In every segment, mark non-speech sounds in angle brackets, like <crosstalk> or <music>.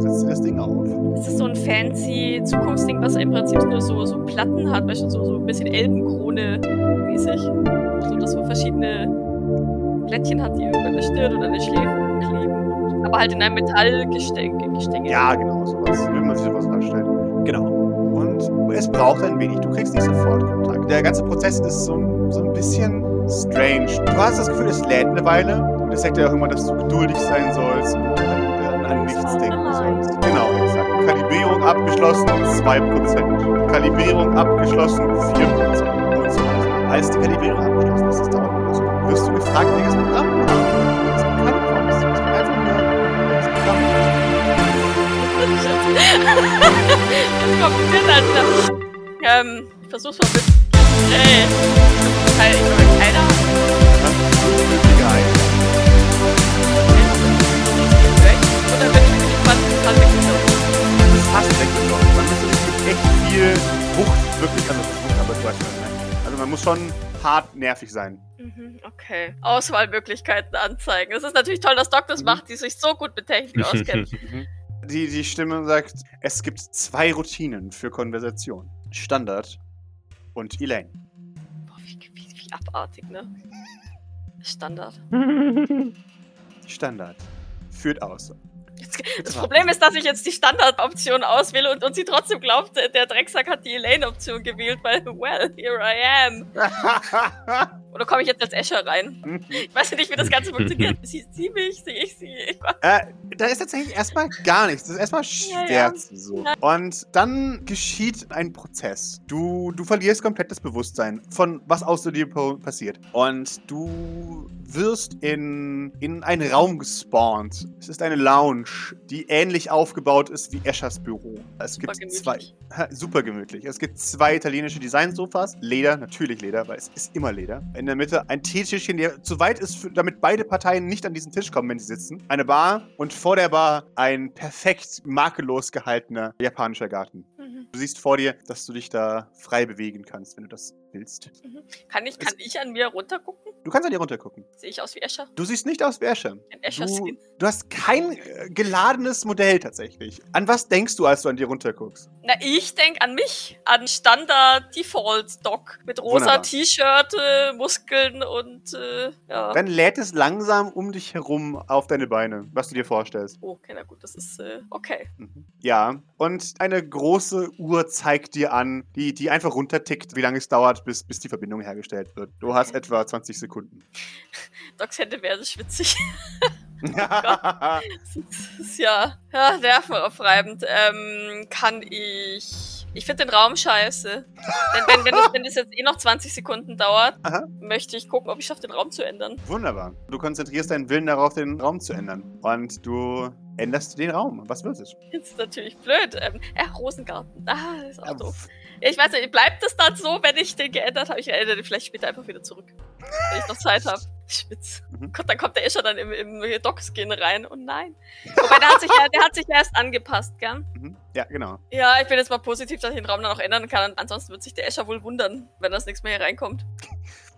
setzt dir das Ding auf. Das ist so ein fancy Zukunftsding, was im Prinzip nur so, so Platten hat, weißt du, so, so ein bisschen Elbenkrone-mäßig. So, dass so verschiedene Plättchen hat, die über eine Stirn oder eine Schläfe kleben. Aber halt in einem Metallgestänge. Gestänge. Ja, genau, sowas. Wie man sich sowas vorstellt. Genau. Und es braucht ein wenig. Du kriegst nicht sofort Kontakt. Der ganze Prozess ist so, ein- so ein bisschen strange. Du hast das Gefühl, es lädt eine Weile. Und es sagt ja auch immer, dass du geduldig sein sollst an, nichts denken sollst. Genau, exakt. Kalibrierung abgeschlossen, 2%. Kalibrierung abgeschlossen, 4%. Und so weiter. Als die Kalibrierung abgeschlossen ist, das dauert immer so, wirst du gefragt, welches Programm du gibt keine Prompts. Es gibt einfach nur welches Programm du das ist Alter. Ähm, ich versuch's mal mit. Ey. Teil, ich glaube, keiner. Geil. Oder total weggelaufen? Das ist fast weggelaufen. Man muss wirklich mit echt viel Wucht, wirklich, also Wucht, aber du weißt schon, ne? Also man muss schon hart nervig sein. Mhm, okay. Auswahlmöglichkeiten anzeigen. Es ist natürlich toll, dass Doc das Mhm. macht, die sich so gut mit Technik <laughs> auskennt. <laughs> Die, die Stimme sagt, es gibt zwei Routinen für Konversation. Standard und Elaine. Boah, wie, wie, wie abartig, ne? Standard. <laughs> Standard. Führt aus. Jetzt, das Problem ist, dass ich jetzt die Standardoption auswähle und, und sie trotzdem glaubt, der der Drecksack hat die Elaine-Option gewählt, weil, well, here I am. <laughs> Oder komme ich jetzt als Escher rein? Ich weiß ja nicht, wie das Ganze funktioniert. <laughs> Sieht sie mich? Sehe ich sie? Äh, da ist tatsächlich erstmal gar nichts. Das ist erstmal Ja, schwer ja. zu so. Und dann geschieht ein Prozess. Du, du verlierst komplett das Bewusstsein von was außer dir passiert. Und du wirst in, in einen Raum gespawnt. Es ist eine Lounge, die ähnlich aufgebaut ist wie Eschers Büro. Es gibt Super zwei. gemütlich. Ha, Super gemütlich. Es gibt zwei italienische Designsofas. Leder, natürlich Leder, weil es ist immer Leder. In der Mitte ein Teetischchen, der zu weit ist, für, damit beide Parteien nicht an diesen Tisch kommen, wenn sie sitzen. Eine Bar und vor der Bar ein perfekt makellos gehaltener japanischer Garten. Mhm. Du siehst vor dir, dass du dich da frei bewegen kannst, wenn du das willst. Kann ich, kann ich an mir runtergucken? Du kannst an dir runtergucken. Sehe ich aus wie Escher? Du siehst nicht aus wie Escher. Ein Escher-Skin? Du hast kein äh, geladenes Modell tatsächlich. An was denkst du, als du an dir runterguckst? Na, ich denke an mich. An Standard-Default-Doc. Mit rosa. T-Shirt, äh, Muskeln und, äh, ja. Dann lädt es langsam um dich herum auf deine Beine, was du dir vorstellst. Oh, okay, na gut, das ist, äh, okay. Mhm. Ja, und eine große Uhr zeigt dir an, die, die einfach runtertickt, wie lange es dauert, bis, bis die Verbindung hergestellt wird. Du hast etwa 20 Sekunden. <laughs> Docs Hände werden schwitzig. <laughs> Das ist ja, ja nervenaufreibend. Ähm, kann ich. Ich finde den Raum scheiße. Denn wenn, wenn, es, wenn es jetzt eh noch 20 Sekunden dauert, Aha. möchte ich gucken, ob ich schaffe, den Raum zu ändern. Wunderbar. Du konzentrierst deinen Willen darauf, den Raum zu ändern. Und du änderst den Raum. Was wird es? Das ist natürlich blöd. Ähm, äh, Rosengarten. Ah, das ist auch doof. Ich weiß nicht, bleibt es dann so, wenn ich den geändert habe? Ich ändere den vielleicht später einfach wieder zurück. Wenn ich noch Zeit habe. Spitz. Mhm. Gott, dann kommt der Escher dann im, im Doc-Skin rein. Oh nein. Wobei, der hat sich ja, der hat sich ja erst angepasst, gell? Mhm. Ja, genau. Ja, ich bin jetzt mal positiv, dass ich den Raum dann noch ändern kann. Ansonsten wird sich der Escher wohl wundern, wenn das nichts mehr hier reinkommt.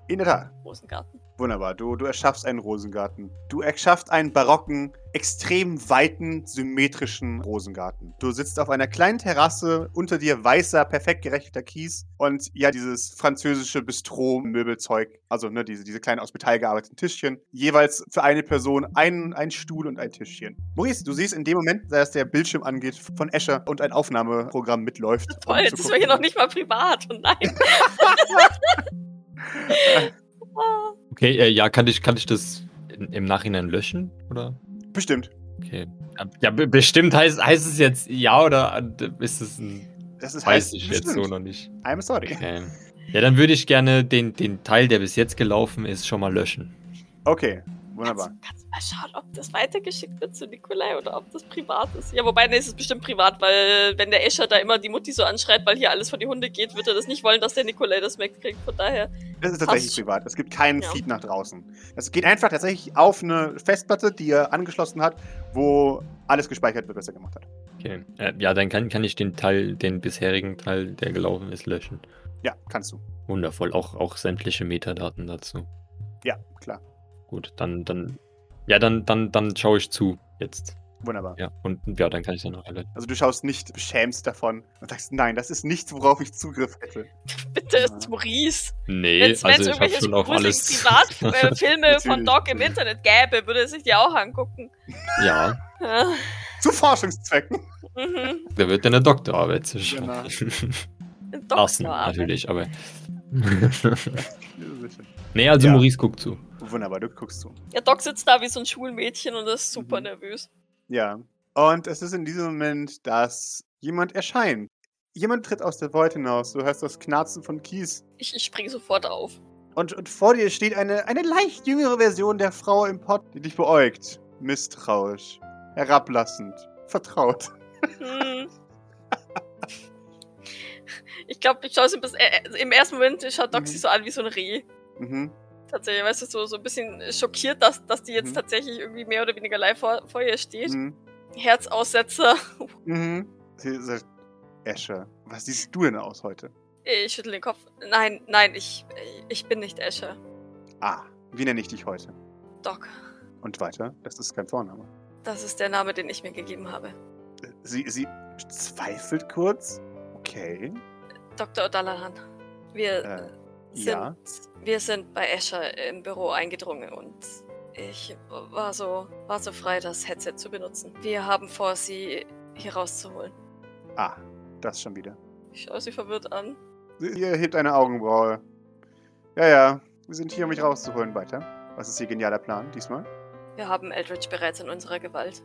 In der Tat. Rosengarten. Wunderbar. Du, du erschaffst einen Rosengarten. Du erschaffst einen barocken, extrem weiten, symmetrischen Rosengarten. Du sitzt auf einer kleinen Terrasse, unter dir weißer, perfekt gerechneter Kies und ja, dieses französische Bistro-Möbelzeug. Also, ne, diese, diese kleinen aus Metall gearbeiteten Tischchen. Jeweils für eine Person ein, ein Stuhl und ein Tischchen. Maurice, du siehst in dem Moment, dass der Bildschirm angeht von Escher und ein Aufnahmeprogramm mitläuft. um Toll, zu das war hier noch nicht mal privat. Oh nein. <laughs> <laughs> <laughs> Okay, äh, ja, kann ich, kann ich das in, im Nachhinein löschen? Oder? Bestimmt. Okay. Ja, be bestimmt heißt, heißt es jetzt ja oder äh, ist es ein. Das ist Weiß heißt ich jetzt so bestimmt. noch nicht. I'm sorry. Okay. Ja, dann würde ich gerne den, den Teil, der bis jetzt gelaufen ist, schon mal löschen. Okay, wunderbar. Kannst, du mal schauen, ob das weitergeschickt wird zu Nikolai oder ob das privat ist. Ja, wobei, nee, es ist bestimmt privat, weil wenn der Escher da immer die Mutti so anschreit, weil hier alles vor die Hunde geht, wird er das nicht wollen, dass der Nikolai das mitkriegt. Von daher, Das ist tatsächlich privat. Es gibt keinen Ja. Feed nach draußen. Es geht einfach tatsächlich auf eine Festplatte, die er angeschlossen hat, wo alles gespeichert wird, was er gemacht hat. Okay. Äh, ja, dann kann, kann ich den Teil, den bisherigen Teil, der gelaufen ist, löschen. Ja, kannst du. Wundervoll. Auch, auch sämtliche Metadaten dazu. Ja, klar. Gut, dann, dann. Ja, dann, dann, dann schaue ich zu jetzt. Wunderbar. Ja, und ja, dann kann ich dann noch relativ. Also du schaust nicht beschämst davon und sagst, nein, das ist nichts, worauf ich Zugriff hätte. <laughs> Bitte, ist Maurice. Nee, Wenn es also ich habe irgendwelche schon auf alles. Privatfilme <laughs> von Natürlich. Doc im Internet gäbe, würde er sich die auch angucken. ja, Ja. <laughs> Zu Forschungszwecken. Mhm. da wird eine Doktorarbeit zu schreiben. Genau. Lassen, Doktorarbeit. natürlich, aber. Nee, also Ja. Maurice guckt zu. Wunderbar, du guckst zu. Ja, Doc sitzt da wie so ein Schulmädchen und ist super Mhm. nervös. Ja. Und es ist in diesem Moment, dass jemand erscheint. Jemand tritt aus der Void hinaus. Du hörst das Knarzen von Kies. Ich, ich springe sofort auf. Und, und vor dir steht eine, eine leicht jüngere Version der Frau im Pott, die dich beäugt. Misstrauisch. Herablassend. Vertraut. Hm. Ich glaube, ich schaue sie bis. Äh, äh, Im ersten Moment schaut Doc Mhm. sie so an wie so ein Reh. Mhm. Tatsächlich, weißt du, so, so ein bisschen schockiert, dass, dass die jetzt Mhm. tatsächlich irgendwie mehr oder weniger live vor, vor ihr steht. Mhm. Herzaussetzer. <laughs> Mhm. Sie sagt, Escher, was siehst du denn aus heute? Ich schüttel den Kopf. Nein, nein, ich, ich bin nicht Escher. Ah, wie nenne ich dich heute? Doc, Und weiter, das ist kein Vorname. das ist der Name, den ich mir gegeben habe. Sie, sie zweifelt kurz. Okay. Dr. O'Dallahan. Wir Äh, sind, ja. wir sind bei Escher im Büro eingedrungen und ich war so, war so frei, das Headset zu benutzen. Wir haben vor, sie hier rauszuholen. Ah, das schon wieder. Ich schaue sie verwirrt an. Ihr hebt eine Augenbraue. Ja, ja. Wir sind hier, um mich rauszuholen. Weiter. Was ist Ihr genialer Plan diesmal? Wir haben Eldridge bereits in unserer Gewalt.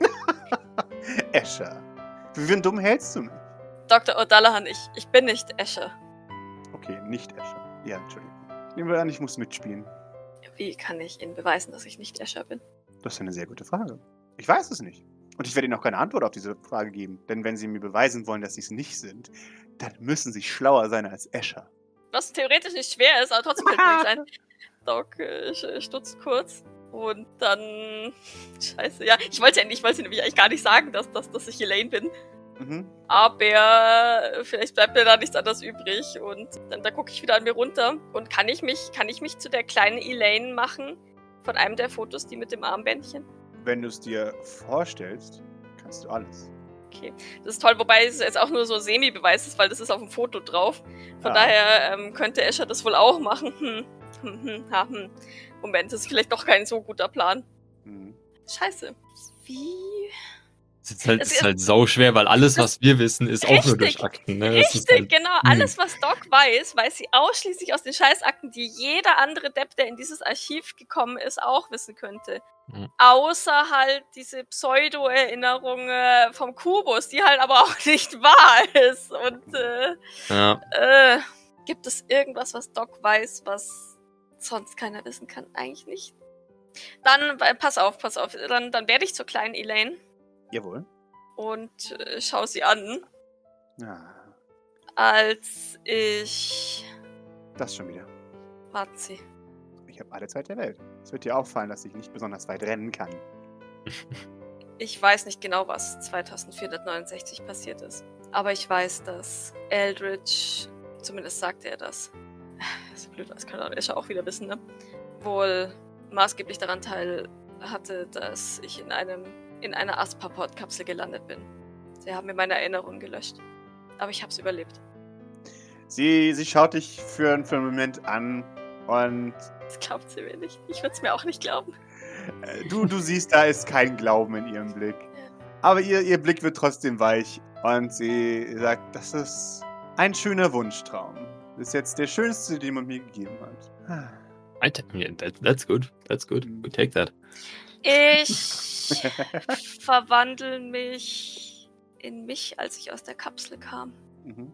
<laughs> Escher. Wie für dumm hältst du mich? Dr. O'Dallahan, ich, ich bin nicht Escher. Okay, nicht Escher. Ja, Entschuldigung. Nehmen wir an, ich muss mitspielen. Wie kann ich Ihnen beweisen, dass ich nicht Escher bin? Das ist eine sehr gute Frage. Ich weiß es nicht. Und ich werde Ihnen auch keine Antwort auf diese Frage geben. Denn wenn Sie mir beweisen wollen, dass Sie es nicht sind, dann müssen Sie schlauer sein als Escher. Was theoretisch nicht schwer ist, aber trotzdem könnte <laughs> nicht sein. Doc äh, stutzt kurz. Und dann. Scheiße, ja. Ich wollte ja nicht, ich wollte nämlich eigentlich gar nicht sagen, dass, dass, dass ich Elaine bin. Mhm. Aber vielleicht bleibt mir da nichts anderes übrig. Und dann da gucke ich wieder an mir runter. Und kann ich mich, kann ich mich zu der kleinen Elaine machen? Von einem der Fotos, die mit dem Armbändchen? Wenn du es dir vorstellst, kannst du alles. Okay. Das ist toll, wobei es jetzt auch nur so Semi-Beweis ist, weil das ist auf dem Foto drauf. Von Ah. daher ähm, könnte Escher das wohl auch machen. Hm. Hm, hm, ha, hm. Moment, das ist vielleicht doch kein so guter Plan. Mhm. Scheiße. Wie? Es ist halt, Es es ist halt sau schwer, weil alles, was wir wissen, ist auch nur durch Richtig, Akten. Ne? Das Richtig, halt, genau. hm. Alles, was Doc weiß, weiß sie ausschließlich aus den Scheißakten, die jeder andere Depp, der in dieses Archiv gekommen ist, auch wissen könnte. Mhm. Außer halt diese Pseudo-Erinnerung äh, vom Kubus, die halt aber <laughs> auch nicht wahr ist. Und äh, ja. äh, gibt es irgendwas, was Doc weiß, was sonst keiner wissen kann? Eigentlich nicht. Dann, pass auf, pass auf. Dann, dann werde ich zur kleinen Elaine Jawohl. und äh, schau sie an. Ja, als ich. das schon wieder. Warten Sie. Ich habe alle Zeit der Welt. Es wird dir auffallen, dass ich nicht besonders weit rennen kann. <laughs> Ich weiß nicht genau, was 2469 passiert ist. Aber ich weiß, dass Eldridge, zumindest sagte er das. <sighs> Ist blöd, das kann er Escher auch wieder wissen, ne? Wohl maßgeblich daran teil hatte, dass ich in einem in einer Asperport-Kapsel gelandet bin. Sie haben mir meine Erinnerungen gelöscht. Aber ich hab's überlebt. Sie, sie schaut dich für, für einen Moment an und Das glaubt sie mir nicht. Ich würde es mir auch nicht glauben. äh, du, du siehst, da ist kein Glauben in ihrem Blick. Aber ihr, ihr Blick wird trotzdem weich und sie sagt, das ist ein schöner Wunschtraum. Das ist jetzt der schönste, den man mir gegeben hat. I ta- yeah, that, that's good. That's good. We take that. Ich <laughs> verwandle mich in mich, als ich aus der Kapsel kam. Mhm.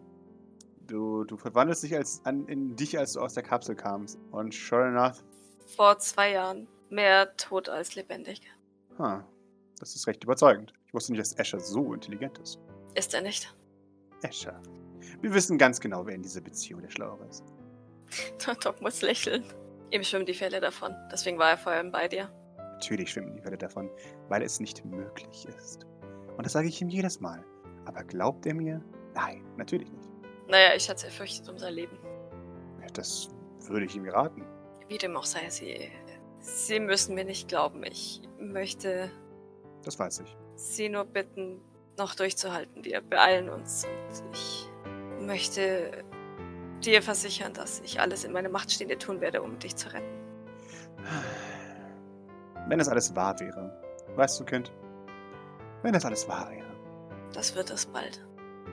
Du, du verwandelst dich als, an, in dich, als du aus der Kapsel kamst. Und sure enough, Vor zwei Jahren. Mehr tot als lebendig. ha, das ist recht überzeugend. Ich wusste nicht, dass Asher so intelligent ist. Ist er nicht? Asher. Wir wissen ganz genau, wer in dieser Beziehung der Schlauere ist. <laughs> Doc muss lächeln. Ihm schwimmen die Fälle davon. Deswegen war er vor allem bei dir. Natürlich schwimmen die Welle davon, weil es nicht möglich ist. Und das sage ich ihm jedes Mal. Aber glaubt er mir? Nein, natürlich nicht. Naja, ich hatte fürchtet um sein Leben. Ja, Das würde ich ihm raten. Wie dem auch sei, sie. Sie müssen mir nicht glauben. Ich möchte. Das weiß ich. Sie nur bitten, noch durchzuhalten. Wir beeilen uns und ich möchte dir versichern, dass ich alles in meiner Macht Stehende tun werde, um dich zu retten. <sighs> Wenn das alles wahr wäre. Weißt du, Kind? Wenn das alles wahr wäre. Das wird es bald.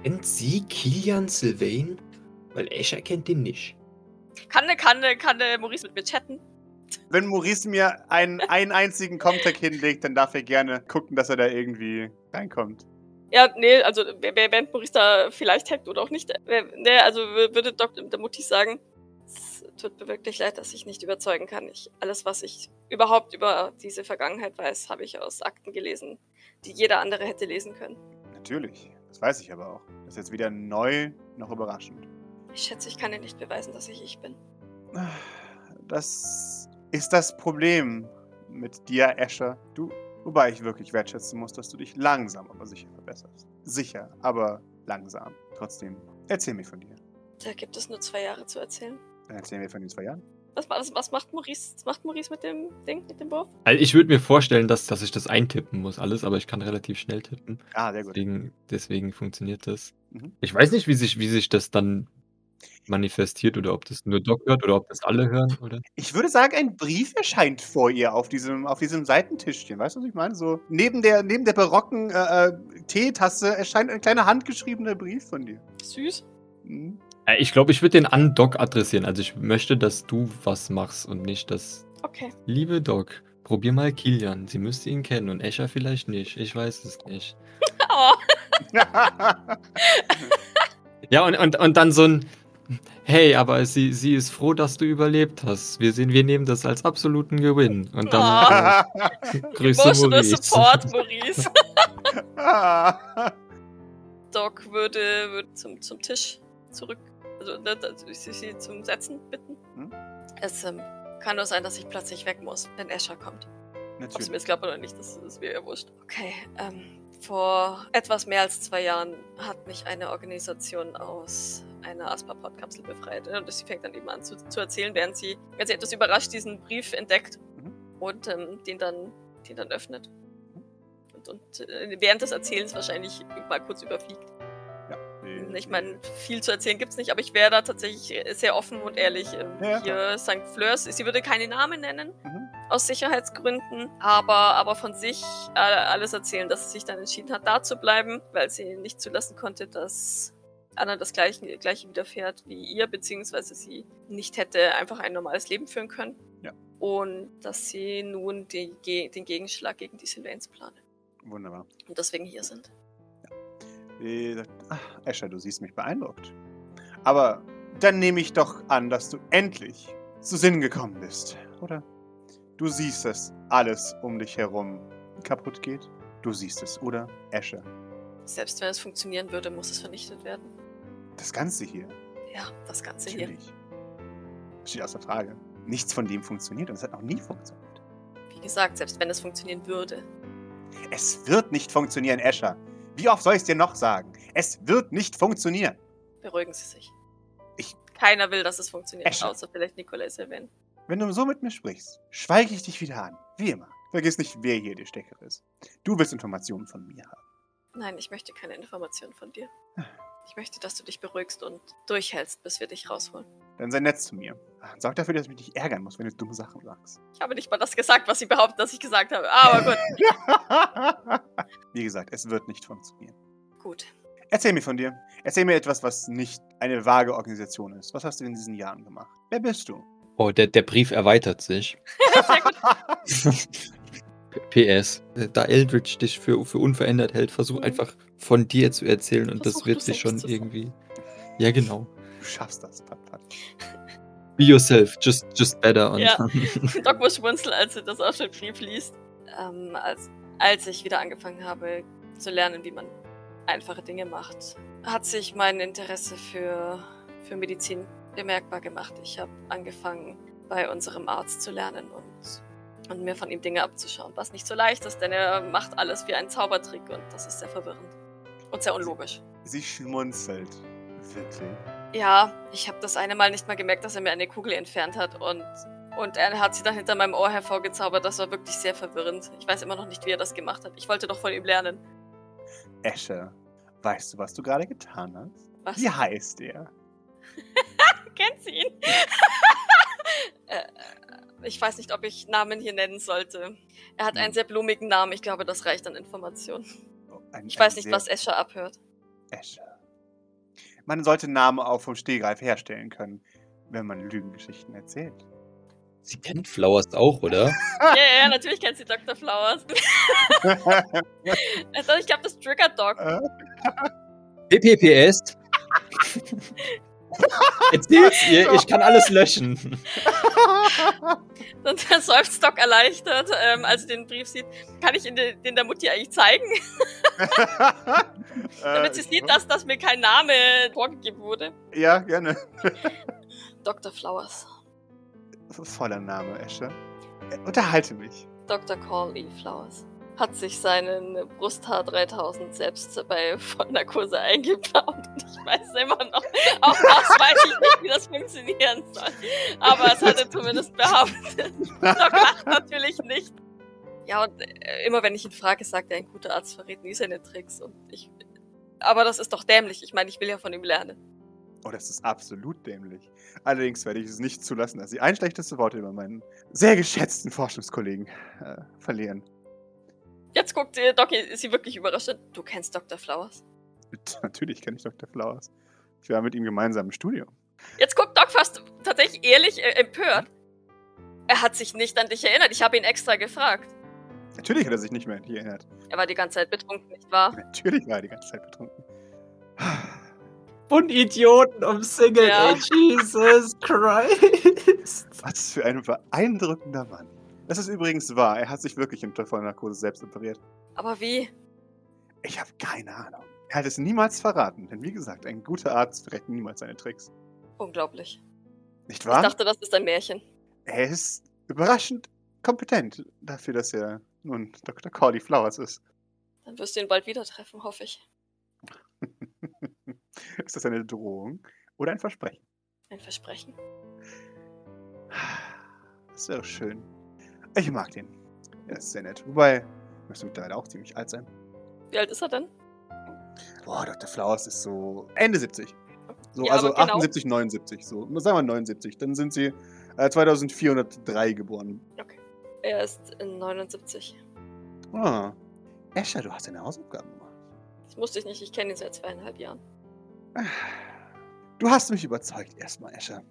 Kennt sie Kilian Sylvain? Weil Escher kennt ihn nicht. Kann, kann, kann der Maurice mit mir chatten? Wenn Maurice mir einen, <laughs> einen einzigen Comtech hinlegt, dann darf er gerne gucken, dass er da irgendwie reinkommt. Ja, nee, also während Maurice da vielleicht hackt oder auch nicht. Nee, also würde Dr. Mutti sagen, tut mir wirklich leid, dass ich nicht überzeugen kann. Ich, alles, was ich überhaupt über diese Vergangenheit weiß, habe ich aus Akten gelesen, die jeder andere hätte lesen können. Natürlich, das weiß ich aber auch. Das ist jetzt weder neu noch überraschend. Ich schätze, ich kann dir nicht beweisen, dass ich ich bin. Das ist das Problem mit dir, Escher. Du, wobei ich wirklich wertschätzen muss, dass du dich langsam, aber sicher verbesserst. Sicher, aber langsam. Trotzdem, erzähl mir von dir. Da gibt es nur zwei Jahre zu erzählen. Dann erzähl mir von den zwei Jahren. Was, was, was macht Maurice? Was macht Maurice mit dem Ding, mit dem Wurf? Also ich würde mir vorstellen, dass, dass ich das eintippen muss, alles, aber ich kann relativ schnell tippen. Ah, sehr gut. Deswegen, deswegen funktioniert das. Mhm. Ich weiß nicht, wie sich, wie sich das dann manifestiert oder ob das nur Doc hört oder ob das alle hören, oder? Ich würde sagen, ein Brief erscheint vor ihr auf diesem, auf diesem Seitentischchen. Weißt du, was ich meine? So neben der, neben der barocken äh, äh, Teetasse erscheint ein kleiner handgeschriebener Brief von dir. Süß. Mhm. Äh, Ich glaube, ich würde den an Doc adressieren. Also ich möchte, dass du was machst und nicht, dass. Okay. Liebe Doc, probier mal Kilian. Sie müsste ihn kennen und Escher vielleicht nicht. Ich weiß es nicht. <laughs> Oh, <laughs> Ja, und, und, und dann so ein. Hey, aber sie, sie ist froh, dass du überlebt hast. Wir sehen, wir nehmen das als absoluten Gewinn. Und dann äh, <laughs> Grüße Maurice. Support, Maurice. Doc würde, würde zum, zum Tisch zurück, also ne, sie, sie zum Setzen bitten. Hm? Es ähm, kann nur sein, dass ich plötzlich weg muss, wenn Escher kommt. Ob sie mir Natürlich. das glaubt oder nicht, das ist mir ja wurscht. Okay, ähm, vor etwas mehr als zwei Jahren hat mich eine Organisation aus einer Asperpod-Kapsel befreit. Und sie fängt dann eben an zu, zu erzählen, während sie, während sie etwas überrascht diesen Brief entdeckt Mhm. und ähm, den, dann, den dann öffnet. Und, und äh, während des Erzählens wahrscheinlich mal kurz überfliegt. Ich meine, viel zu erzählen gibt's nicht, aber ich wäre da tatsächlich sehr offen und ehrlich. Ähm, Ja, hier St. Fleurs, sie würde keine Namen nennen, Mhm. aus Sicherheitsgründen, aber, aber von sich alles erzählen, dass sie sich dann entschieden hat, da zu bleiben, weil sie nicht zulassen konnte, dass Anna das gleiche, gleiche widerfährt wie ihr, beziehungsweise sie nicht hätte einfach ein normales Leben führen können. Ja. Und dass sie nun die, den Gegenschlag gegen die Sylvains planen Wunderbar. und deswegen hier sind. Sie sagt, ach, Escher, du siehst mich beeindruckt. Aber dann nehme ich doch an, dass du endlich zu Sinn gekommen bist, oder? Du siehst, dass alles um dich herum kaputt geht. Du siehst es, oder? Escher. Selbst wenn es funktionieren würde, muss es vernichtet werden. Das Ganze hier. Ja, das Ganze hier. Natürlich. Steht außer Frage. Nichts von dem funktioniert und es hat noch nie funktioniert. Wie gesagt, selbst wenn es funktionieren würde. Es wird nicht funktionieren, Escher. Wie oft soll ich es dir noch sagen? Es wird nicht funktionieren. Beruhigen Sie sich. Ich- Keiner will, dass es funktioniert, Escher. außer vielleicht Nikolai Sylvain. Wenn du so mit mir sprichst, schweige ich dich wieder an. Wie immer. Vergiss nicht, wer hier der Stecker ist. Du willst Informationen von mir haben. Nein, ich möchte keine Informationen von dir. Ich möchte, dass du dich beruhigst und durchhältst, bis wir dich rausholen. Dann sei nett zu mir. Sorg dafür, dass ich mich nicht ärgern muss, wenn du dumme Sachen sagst. Ich habe nicht mal das gesagt, was sie behaupten, dass ich gesagt habe. Aber gut. <laughs> Wie gesagt, es wird nicht funktionieren. Gut. Erzähl mir von dir. Erzähl mir etwas, was nicht eine vage Organisation ist. Was hast du in diesen Jahren gemacht? Wer bist du? Oh, der, der Brief erweitert sich. Sehr gut. PS. äh, Da Eldritch dich für, für unverändert hält, versuch Mhm. einfach von dir zu erzählen und Versuch das wird sich schon irgendwie. Ja, genau. Du schaffst das, Pat, Pat. <laughs> Be yourself, just, just better. Und Ja. <laughs> <laughs> Doc muss schmunzeln, als er das Ausschnittbrief liest. Ähm, als, als ich wieder angefangen habe zu lernen, wie man einfache Dinge macht, hat sich mein Interesse für, für Medizin bemerkbar gemacht. Ich habe angefangen, bei unserem Arzt zu lernen und, und mir von ihm Dinge abzuschauen, was nicht so leicht ist, denn er macht alles wie einen Zaubertrick und das ist sehr verwirrend und sehr unlogisch. Sie schmunzelt. Wirklich. Ja, ich habe das eine Mal nicht mal gemerkt, dass er mir eine Kugel entfernt hat und, Und er hat sie dann hinter meinem Ohr hervorgezaubert. Das war wirklich sehr verwirrend. Ich weiß immer noch nicht, wie er das gemacht hat. Ich wollte doch von ihm lernen. Esche, weißt du, was du gerade getan hast? Was? Wie heißt er? <laughs> Kennt sie ihn? <laughs> äh, ich weiß nicht, ob ich Namen hier nennen sollte. Er hat einen Hm. sehr blumigen Namen. Ich glaube, das reicht an Informationen. Oh, ein- Ich weiß nicht, was Escher abhört. Esche. Man sollte Namen auch vom Stehgreif herstellen können, wenn man Lügengeschichten erzählt. Sie kennt Flowers auch, oder? <laughs> Ja, ja, natürlich kennt sie Dr. Flowers. <laughs> Also, ich glaube, das triggert Doc. Äh, PPPS. <laughs> <laughs> Erzähl's ihr, ich kann alles löschen. <laughs> Und dann seufzt Doc erleichtert, ähm, als er den Brief sieht. Kann ich ihn den, den der Mutti eigentlich zeigen? <laughs> Damit sie Äh, sieht, dass, dass mir kein Name vorgegeben wurde. Ja, gerne. Dr. Flowers. Voller Name, Esche. Äh, Unterhalte mich. Dr. Corley Flowers hat sich seinen Brusthaar 3000 selbst bei Vollnarkose eingebaut. Und ich weiß immer noch, auch das weiß ich nicht, wie das funktionieren soll. Aber es hat er zumindest behauptet. Doc lacht natürlich nicht. Ja, und äh, immer wenn ich ihn frage, sagt er, ein guter Arzt verrät nie seine Tricks. Und ich. Aber das ist doch dämlich. Ich meine, ich will ja von ihm lernen. Oh, das ist absolut dämlich. Allerdings werde ich es nicht zulassen, dass Sie ein schlechtes Wort über meinen sehr geschätzten Forschungskollegen äh, verlieren. Jetzt guckt äh, Doc sie wirklich überrascht. Du kennst Dr. Flowers? Natürlich kenne ich Dr. Flowers. Ich war mit ihm gemeinsam im Studium. Jetzt guckt Doc fast tatsächlich ehrlich äh, empört. Er hat sich nicht an dich erinnert. Ich habe ihn extra gefragt. Natürlich hat er sich nicht mehr an dich erinnert. Er war die ganze Zeit betrunken, nicht wahr? Natürlich war er die ganze Zeit betrunken. Und Idioten umsingelt, Ja. ey, Jesus Christ. Was für ein beeindruckender Mann. Das ist übrigens wahr. Er hat sich wirklich unter Vollnarkose selbst operiert. Aber wie? Ich habe keine Ahnung. Er hat es niemals verraten. Denn wie gesagt, ein guter Arzt verrät niemals seine Tricks. Unglaublich. Nicht Ich wahr? dachte, das ist ein Märchen. Er ist überraschend kompetent dafür, dass er nun Dr. Corley Flowers ist. Dann wirst du ihn bald wieder treffen, hoffe ich. <laughs> ist das eine Drohung oder ein Versprechen? Ein Versprechen. Das wäre schön. Ich mag den. Er ist sehr nett. Wobei, müsste mittlerweile auch ziemlich alt sein. Wie alt ist er denn? Boah, Dr. Flowers ist so Ende 70. So, Ja, also genau. 78, 79. So, sagen wir 79. Dann sind sie äh, 2403 geboren. Er ist in 79. Ah. Escher, du hast deine Hausaufgaben gemacht. Das musste ich nicht, ich kenne ihn seit zweieinhalb Jahren. Du hast mich überzeugt erstmal, Escher.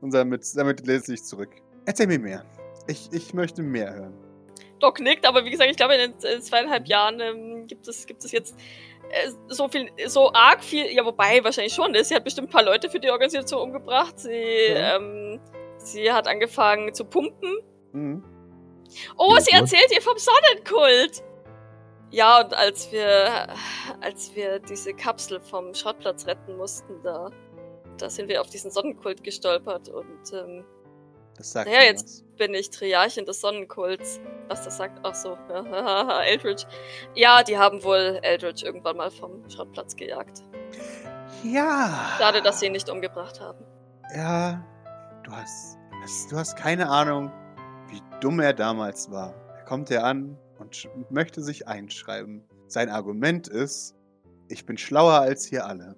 Und damit, damit lässt sich zurück. Erzähl mir mehr. Ich, ich möchte mehr hören. Doc nickt, aber wie gesagt, ich glaube, in den äh, zweieinhalb Jahren ähm, gibt, es, gibt es jetzt äh, so viel, so arg viel, ja, wobei wahrscheinlich schon. Ne? Sie hat bestimmt ein paar Leute für die Organisation umgebracht. Sie, Ja. ähm, sie hat angefangen zu pumpen. Mhm. Oh, Ja, sie gut. erzählt ihr vom Sonnenkult. Ja, und als wir, als wir diese Kapsel vom Schrottplatz retten mussten, da, da sind wir auf diesen Sonnenkult gestolpert und ähm, Das sagt Ja, jetzt- was. bin ich Triarchin des Sonnenkults. Was das sagt? Ach so, ja, <laughs> Eldritch. Ja, die haben wohl Eldritch irgendwann mal vom Schrottplatz gejagt. Ja. Schade, dass sie ihn nicht umgebracht haben. Ja. Du hast, hast, du hast keine Ahnung, wie dumm er damals war. Da kommt er an und möchte sich einschreiben. Sein Argument ist, ich bin schlauer als hier alle.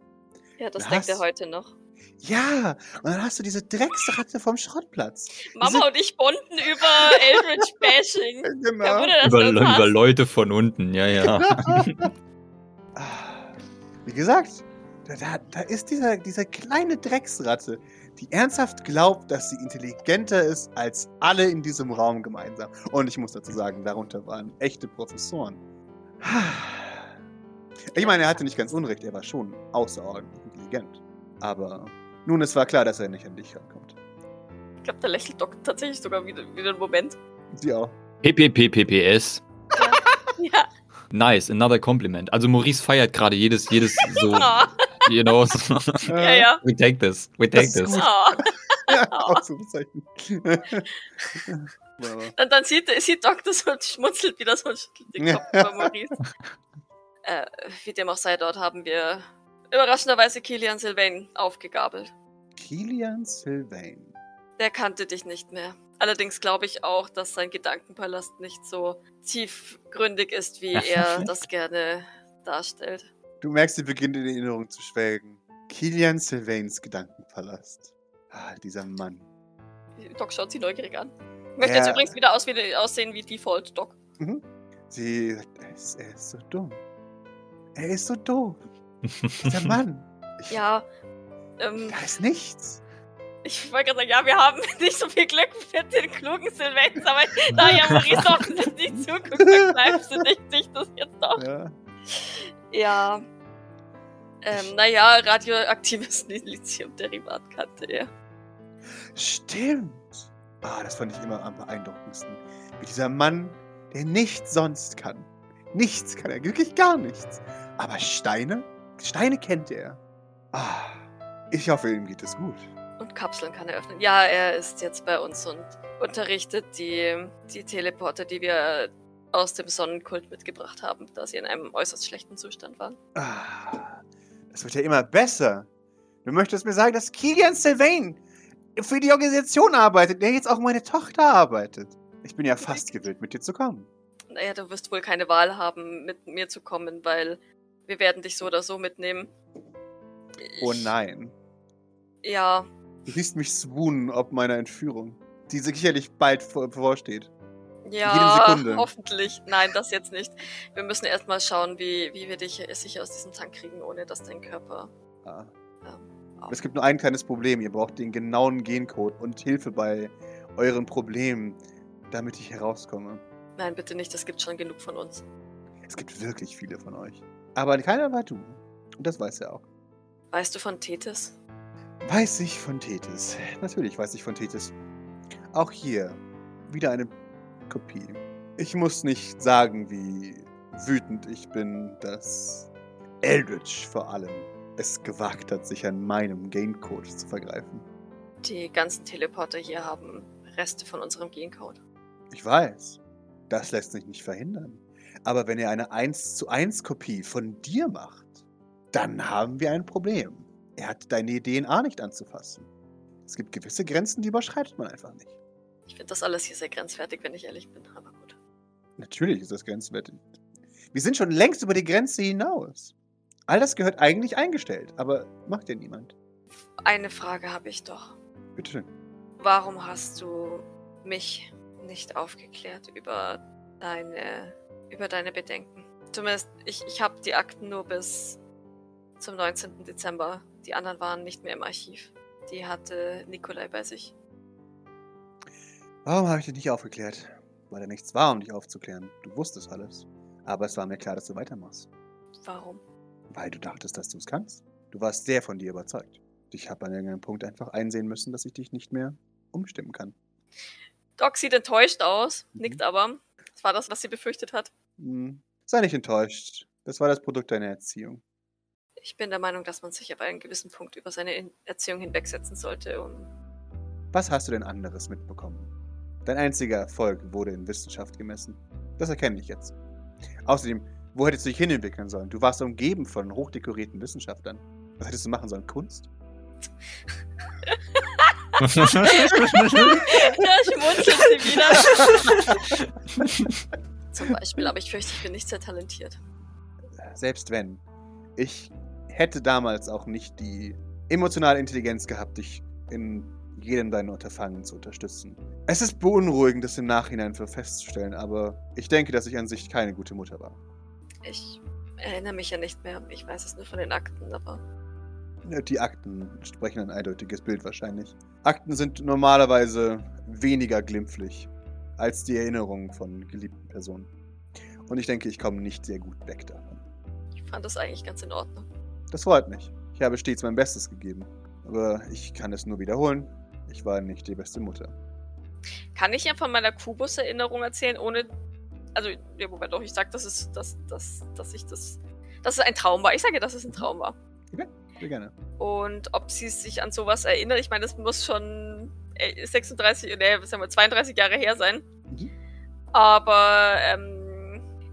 Ja, das Was? denkt er heute noch. Ja, und dann hast du diese Drecksratte vom Schrottplatz. Mama und ich bonden über <laughs> Eldritch-Bashing. Genau. Ja, wurde das Über, über. Leute von unten, ja, ja. <laughs> Ah, Wie gesagt, da, da, da ist dieser, diese kleine Drecksratte, die ernsthaft glaubt, dass sie intelligenter ist als alle in diesem Raum gemeinsam. Und ich muss dazu sagen, darunter waren echte Professoren. Ich meine, er hatte nicht ganz unrecht, er war schon außerordentlich intelligent. Aber nun, es war klar, dass er nicht an dich rankommt. Ich glaube, da lächelt Doc tatsächlich sogar wieder, wieder einen Moment. Sie auch. PPPPPS. <laughs> Ja. Nice, another compliment. Also Maurice feiert gerade jedes, jedes so, Oh, <laughs> you know. <laughs> ja, ja. We take this, we take Das ist this. gut. Oh. Ja, Ausrufezeichen. Wunderbar. Und dann sieht, sieht Doc das und schmunzelt wieder so und schüttelt den Kopf über Maurice. äh, wie dem auch sei, dort haben wir überraschenderweise Kilian Sylvain aufgegabelt. Kilian Sylvain. Der kannte dich nicht mehr. Allerdings glaube ich auch, dass sein Gedankenpalast nicht so tiefgründig ist, wie er das gerne darstellt. Du merkst, sie beginnt in Erinnerung zu schwelgen. Kilian Sylvains Gedankenpalast. Ah, dieser Mann. Doc schaut sie neugierig an. Möchte Ja. jetzt übrigens wieder aus wie, aussehen wie Default Doc. Mhm. Sie sagt, er ist, er ist so dumm. Er ist so doof. Dieser Mann. Ich, Ja, ähm, Da ist nichts. ich wollte gerade sagen, ja, wir haben <laughs> nicht so viel Glück mit den klugen Sylvains, aber <laughs> da ja Maurice offensichtlich zuguckt, begreifst du dich, dich das jetzt doch. Ja. Ja. Ähm, naja, radioaktives Lithium-Derivat kannte er. Stimmt. Ah, das fand ich immer am beeindruckendsten. Wie dieser Mann, der nichts sonst kann. Nichts kann er, wirklich gar nichts. Aber Steine? Steine kennt er. Ah, ich hoffe, ihm geht es gut. Und Kapseln kann er öffnen. Ja, er ist jetzt bei uns und unterrichtet die, die Teleporter, die wir aus dem Sonnenkult mitgebracht haben, da sie in einem äußerst schlechten Zustand waren. Ah, das wird ja immer besser. Du möchtest mir sagen, dass Kilian Sylvain für die Organisation arbeitet, der jetzt auch meine Tochter arbeitet. Ich bin ja fast gewillt, mit dir zu kommen. Naja, du wirst wohl keine Wahl haben, mit mir zu kommen, weil wir werden dich so oder so mitnehmen. Oh Ich- nein. Ja, Du siehst mich swoonen ob meiner Entführung, die sicherlich bald vor- bevorsteht. ja, hoffentlich. Nein, das jetzt nicht. Wir müssen erstmal schauen, wie, wie wir dich sicher aus diesem Tank kriegen, ohne dass dein Körper. Ah. Ähm, Es gibt nur ein kleines Problem. Ihr braucht den genauen Gencode und Hilfe bei euren Problemen, damit ich herauskomme. Nein, bitte nicht, es gibt schon genug von uns. Es gibt wirklich viele von euch. Aber keiner war du. Und das weiß er auch. Weißt du von Tethys? Weiß ich von Tethys. Natürlich weiß ich von Tethys. Auch hier wieder eine Kopie. Ich muss nicht sagen, wie wütend ich bin, dass Eldritch vor allem es gewagt hat, sich an meinem Gamecode zu vergreifen. Die ganzen Teleporter hier haben Reste von unserem Gencode. Ich weiß. Das lässt sich nicht verhindern. Aber wenn er eine 1 zu 1 Kopie von dir macht, dann haben wir ein Problem. Er hat deine DNA nicht anzufassen. Es gibt gewisse Grenzen, die überschreitet man einfach nicht. Ich finde das alles hier sehr grenzwertig, wenn ich ehrlich bin, aber gut. Natürlich ist das grenzwertig. Wir sind schon längst über die Grenze hinaus. All das gehört eigentlich eingestellt, aber macht ja niemand. Eine Frage habe ich doch. Bitte schön. Warum hast du mich nicht aufgeklärt über deine, über deine Bedenken? Zumindest, ich, ich habe die Akten nur bis zum 19. Dezember. Die anderen waren nicht mehr im Archiv. Die hatte Nikolai bei sich. Warum habe ich dich nicht aufgeklärt? Weil da nichts war, um dich aufzuklären. Du wusstest alles. Aber es war mir klar, dass du weitermachst. Warum? Weil du dachtest, dass du es kannst. Du warst sehr von dir überzeugt. Ich habe an irgendeinem Punkt einfach einsehen müssen, dass ich dich nicht mehr umstimmen kann. Doc sieht enttäuscht aus, Mhm. nickt aber. Das war das, was sie befürchtet hat. Hm, sei nicht enttäuscht. Das war das Produkt deiner Erziehung. Ich bin der Meinung, dass man sich ab einem gewissen Punkt über seine In- Erziehung hinwegsetzen sollte. Und Was hast du denn anderes mitbekommen? Dein einziger Erfolg wurde in Wissenschaft gemessen. Das erkenne ich jetzt. Außerdem, wo hättest du dich hinentwickeln sollen? Du warst umgeben von hochdekorierten Wissenschaftlern. Was hättest du machen sollen? Kunst? <laughs> <laughs> da schmunzelt sie wieder. <laughs> Zum Beispiel, aber ich fürchte, ich bin nicht sehr talentiert. Selbst wenn. Ich hätte damals auch nicht die emotionale Intelligenz gehabt, dich in jedem deiner Unterfangen zu unterstützen. Es ist beunruhigend, das im Nachhinein für festzustellen, aber ich denke, dass ich an sich keine gute Mutter war. Ich erinnere mich ja nicht mehr. Ich weiß es nur von den Akten, aber Die Akten sprechen ein eindeutiges Bild wahrscheinlich. Akten sind normalerweise weniger glimpflich als die Erinnerungen von geliebten Personen. Und ich denke, ich komme nicht sehr gut weg davon. ich fand das eigentlich ganz in Ordnung. Das freut mich. Ich habe stets mein Bestes gegeben. Aber ich kann es nur wiederholen. Ich war nicht die beste Mutter. Kann ich ja von meiner Kubus-Erinnerung erzählen, ohne. Also, ja, wobei doch, ich sag, dass es, dass, dass, dass ich das. Dass es ein Traum war. Ich sage, dass es ein Traum war. Sehr gerne. Und ob sie sich an sowas erinnert, ich meine, das muss schon 36, nee, was haben wir, 32 Jahre her sein. Mhm. Aber ähm,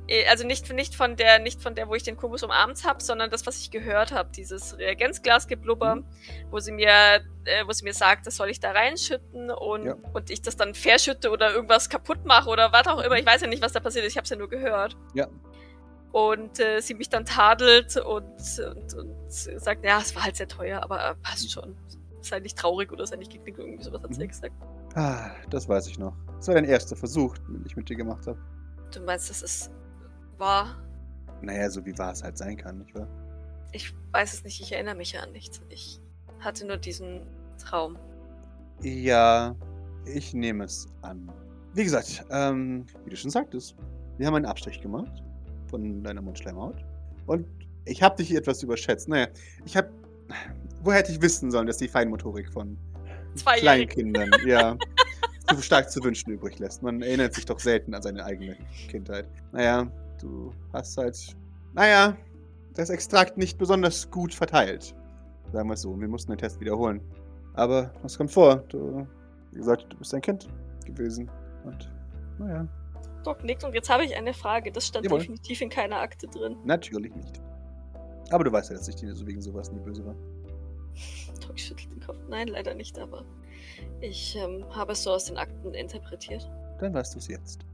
Äh, Also nicht, nicht, von der, nicht von der, wo ich den Kubus umarmt habe, sondern das, was ich gehört habe. Dieses Reagenzglasgeblubber, wo sie mir, äh, wo sie mir sagt, das soll ich da reinschütten und, Ja. und ich das dann verschütte oder irgendwas kaputt mache oder was auch immer. Ich weiß ja nicht, was da passiert ist. Ich habe es ja nur gehört. Ja. Und äh, sie mich dann tadelt und, und, und sagt, ja, es war halt sehr teuer, aber äh, passt schon. Sei nicht traurig oder sei nicht geknickt, irgendwie sowas hat sie Mhm. gesagt. Ah, das weiß ich noch. Das war dein erster Versuch, den ich mit dir gemacht habe. Du meinst, das ist wahr? Naja, so wie wahr es halt sein kann, nicht wahr? Ich weiß es nicht, ich erinnere mich ja an nichts. Ich hatte nur diesen Traum. Ja, ich nehme es an. Wie gesagt, ähm, wie du schon sagtest, wir haben einen Abstrich gemacht von deiner Mundschleimhaut. Und ich habe dich etwas überschätzt. Naja, ich habe. Woher hätte ich wissen sollen, dass die Feinmotorik von. Kleinkindern, ja, zu stark zu wünschen übrig lässt. Man erinnert sich doch selten an seine eigene Kindheit. Naja, du hast halt. Naja, das Extrakt nicht besonders gut verteilt. Sagen wir es so. Wir mussten den Test wiederholen. Aber was kommt vor? Du, wie gesagt, du bist ein Kind gewesen. Und naja, Doc nickt und jetzt habe ich eine Frage. Das stand Jawohl. definitiv in keiner Akte drin. natürlich nicht. Aber du weißt ja, dass ich dir so wegen sowas nie böse war. Doc schüttelt den Kopf. Nein, leider nicht, aber ich ähm, habe es so aus den Akten interpretiert. Dann weißt du es jetzt.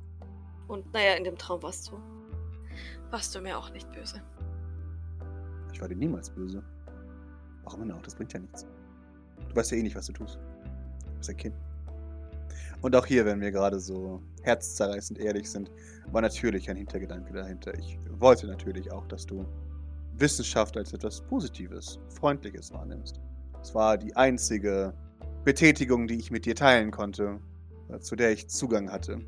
Und naja, in dem Traum warst du. Warst du mir auch nicht böse. Ich war dir niemals böse. Warum denn auch? Das bringt ja nichts. Du weißt ja eh nicht, was du tust. Du bist ein Kind. Und auch hier, wenn wir gerade so herzzerreißend ehrlich sind, war natürlich ein Hintergedanke dahinter. Ich wollte natürlich auch, dass du Wissenschaft als etwas Positives, Freundliches wahrnimmst. Es war die einzige Betätigung, die ich mit dir teilen konnte, äh, zu der ich Zugang hatte.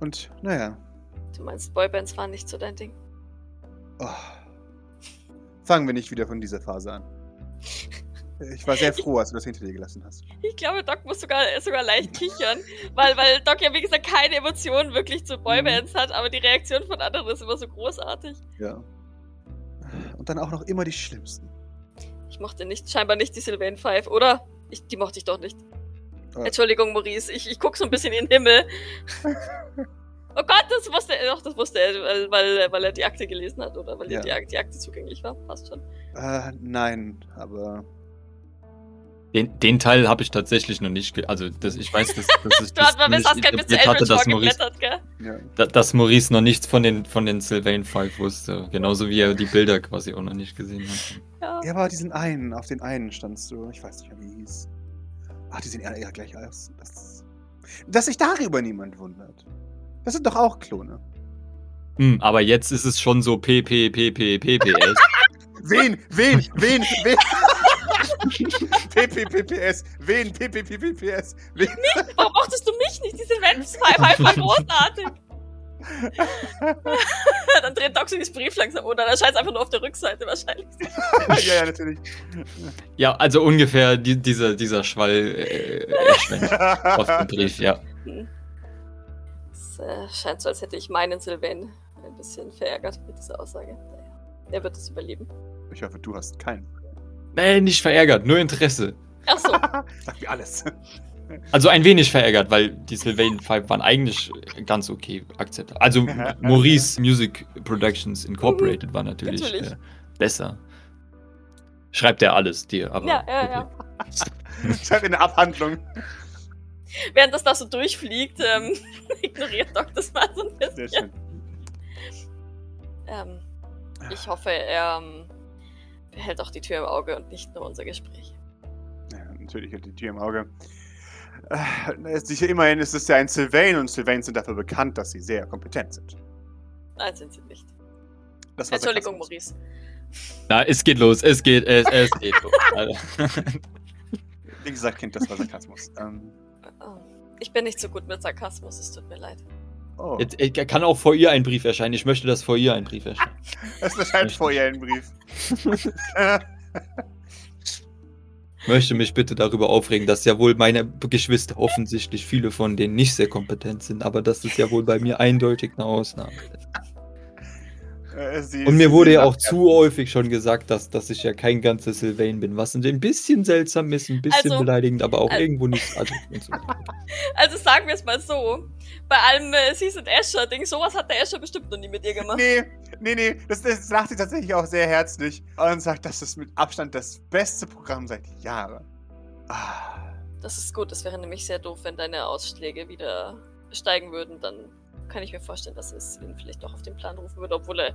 Und naja, Du meinst, Boybands waren nicht so dein Ding. Oh. Fangen wir nicht wieder von dieser Phase an. Ich war sehr <laughs> froh, als du das hinter dir gelassen hast. Ich glaube, Doc muss sogar, sogar leicht kichern, weil, weil Doc ja, wie gesagt, keine Emotionen wirklich zu Boybands hat, aber die Reaktion von anderen ist immer so großartig. Ja. Und dann auch noch immer die schlimmsten. Ich mochte nicht, scheinbar nicht die Sylvain Five, oder? Ich, die mochte ich doch nicht. Äh. Entschuldigung, Maurice, ich, ich guck so ein bisschen in den Himmel. <laughs> Oh Gott, das wusste er, doch, das wusste er, weil, weil, weil er die Akte gelesen hat oder weil Ja. die, die Akte zugänglich war. Passt schon. Äh, nein, aber Den, den Teil habe ich tatsächlich noch nicht. ge- Also, das, ich weiß, dass, dass ich <laughs> Du hast das mal bis nicht interpretiert hatte, dass Maurice, ja. da- dass Maurice noch nichts von den, von den Sylvain Five wusste. Genauso wie er die Bilder quasi auch noch nicht gesehen hat. Ja. Ja, aber diesen einen, auf den einen standst du. Ich weiß nicht mehr, wie er hieß. Ach, die sehen eher, eher gleich aus. Das, dass sich darüber niemand wundert. Das sind doch auch Klone. Hm, aber jetzt ist es schon so PPPPPPS. <laughs> Wen, wen, wen, wen? <laughs> PPPPS. Wen, PPPPS. Wen? Warum mochtest du mich nicht? Die Sylvain Five war großartig. <laughs> dann dreht so dieses Brief langsam um, dann erscheint es einfach nur auf der Rückseite wahrscheinlich. <laughs> ja, ja, natürlich. ja, also ungefähr die, dieser, dieser Schwall äh, auf dem Brief, ja. Hm. Es äh, scheint so, als hätte ich meinen Sylvain ein bisschen verärgert mit dieser Aussage. Naja, er wird es überleben. Ich hoffe, du hast keinen. Nee, nicht verärgert, nur Interesse. Ach so, <laughs> Sag mir alles. Also ein wenig verärgert, weil die Sylvain Five waren eigentlich ganz okay akzeptabel. Also <laughs> Maurice Music Productions Incorporated war natürlich, Natürlich. Äh, besser. Schreibt er alles dir, aber. ja, ja, ja. <laughs> Schreib in der Abhandlung. Während das da so durchfliegt, ähm, ignoriert Doc das mal so ein Sehr bisschen. schön. Ähm, ich hoffe, er ähm, behält auch die Tür im Auge und nicht nur unser Gespräch. Ja, natürlich hat die Tür im Auge. Äh, sicher, immerhin ist es ja ein Sylvain und Sylvains sind dafür bekannt, dass sie sehr kompetent sind. Nein, sind sie nicht. Das war Entschuldigung. Maurice. Na, es geht los, es geht, es, es geht los. <laughs> Also, Wie gesagt, Kind, das war Sarkasmus. Ähm, Oh, ich bin nicht so gut mit Sarkasmus, es tut mir leid. Oh, Jetzt, äh, kann auch vor ihr ein Brief erscheinen. Ich möchte, dass vor ihr ein Brief erscheint. <laughs> das erscheint vorher ein Brief. <laughs> möchte mich bitte darüber aufregen, dass ja wohl meine Geschwister offensichtlich viele von denen nicht sehr kompetent sind, aber das ist ja wohl bei mir eindeutig eine Ausnahme. Äh, sie- Und mir sie- wurde sie ja auch zu häufig schon gesagt, dass, dass ich ja kein ganzer Sylvain bin, was ein bisschen seltsam ist, ein bisschen Also, beleidigend, aber auch al- irgendwo nicht. Also, und so. <laughs> Also sagen wir es mal so. Bei allem äh, Sie sind Escher-Ding, sowas hat der Escher bestimmt noch nie mit ihr gemacht. Nee, nee, nee, das, das sagt sie tatsächlich auch sehr herzlich und sagt, das ist mit Abstand das beste Programm seit Jahren. Ah, Das ist gut, das wäre nämlich sehr doof, wenn deine Ausschläge wieder steigen würden. Dann kann ich mir vorstellen, dass es ihn vielleicht doch auf den Plan rufen würde, obwohl er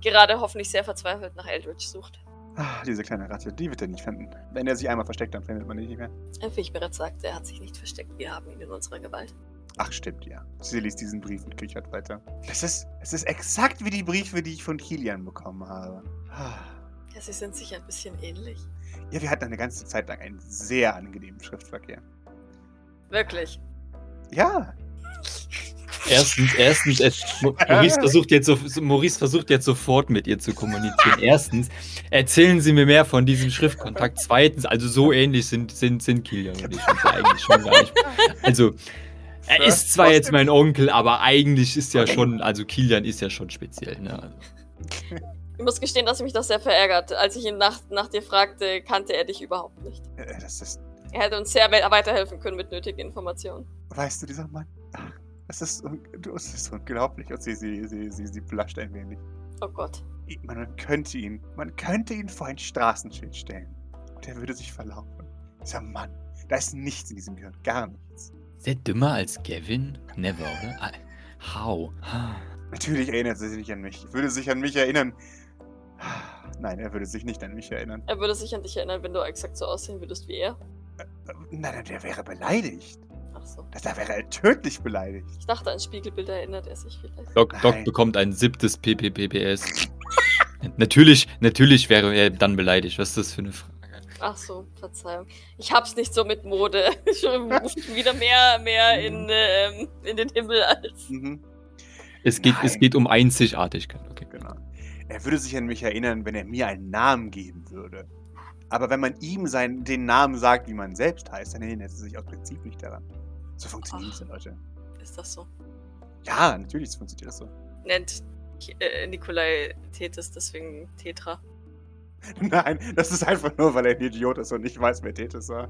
gerade hoffentlich sehr verzweifelt nach Eldritch sucht. ah, diese kleine Ratte, die wird er nicht finden. Wenn er sich einmal versteckt, dann findet man ihn nicht mehr. Wie ich bereits sagte, er hat sich nicht versteckt. Wir haben ihn in unserer Gewalt. Ach, stimmt, ja. Sie liest diesen Brief und kichert weiter. Es ist, es ist exakt wie die Briefe, die ich von Kilian bekommen habe. Ah. Ja, sie sind sich ein bisschen ähnlich. Ja, wir hatten eine ganze Zeit lang einen sehr angenehmen Schriftverkehr. Wirklich. Ja, <laughs> Erstens, erstens, äh, <laughs> Maurice versucht, jetzt so, Maurice versucht jetzt sofort mit ihr zu kommunizieren. Erstens, erzählen Sie mir mehr von diesem Schriftkontakt. Zweitens, also so ähnlich sind, sind, sind Kilian und ich uns eigentlich schon gar nicht. Also, er ist zwar jetzt mein Onkel, aber eigentlich ist ja schon, also Kilian ist ja schon speziell. Ne? Also, Ich muss gestehen, dass mich das sehr verärgert. Als ich ihn nach, nach dir fragte, kannte er dich überhaupt nicht. äh, das ist, Er hätte uns sehr we- weiterhelfen können mit nötigen Informationen. weißt du, dieser Mann, es ist, es ist unglaublich. Und sie, sie, sie, sie, sie bluscht ein wenig. Oh Gott. Man könnte ihn, man könnte ihn vor ein Straßenschild stellen. Und er würde sich verlaufen. Dieser Mann, da ist nichts in diesem Gehirn, gar nichts. ist er dümmer als Gavin? Never, oder? Ah, How? Natürlich erinnert er sich nicht an mich. Würde sich an mich erinnern. Nein, er würde sich nicht an mich erinnern. Er würde sich an dich erinnern, wenn du exakt so aussehen würdest wie er. Äh, Nein, nein, der wäre beleidigt. Ach so. Da- Da wäre er tödlich beleidigt. Ich dachte, an Spiegelbilder erinnert er sich vielleicht. Doc, Doc bekommt ein siebtes PPPPS. <laughs> natürlich, natürlich wäre er dann beleidigt. Was ist das für eine Frage? Ach so, Verzeihung. Ich hab's nicht so mit Mode. <laughs> Schon ruft wieder mehr, mehr in, ähm, in den Himmel als. Mhm, Es geht, es geht um Einzigartigkeit. Okay. genau. Er würde sich an mich erinnern, wenn er mir einen Namen geben würde. Aber wenn man ihm seinen, den Namen sagt, wie man selbst heißt, dann erinnert er sich aus Prinzip nicht daran. So funktioniert Ach. es, Leute. Ist das so? Ja, natürlich funktioniert das so. Nennt äh, Nikolai Tethys deswegen Tetra. <laughs> Nein, das ist einfach nur, weil er ein Idiot ist und nicht weiß, wer Tethys war.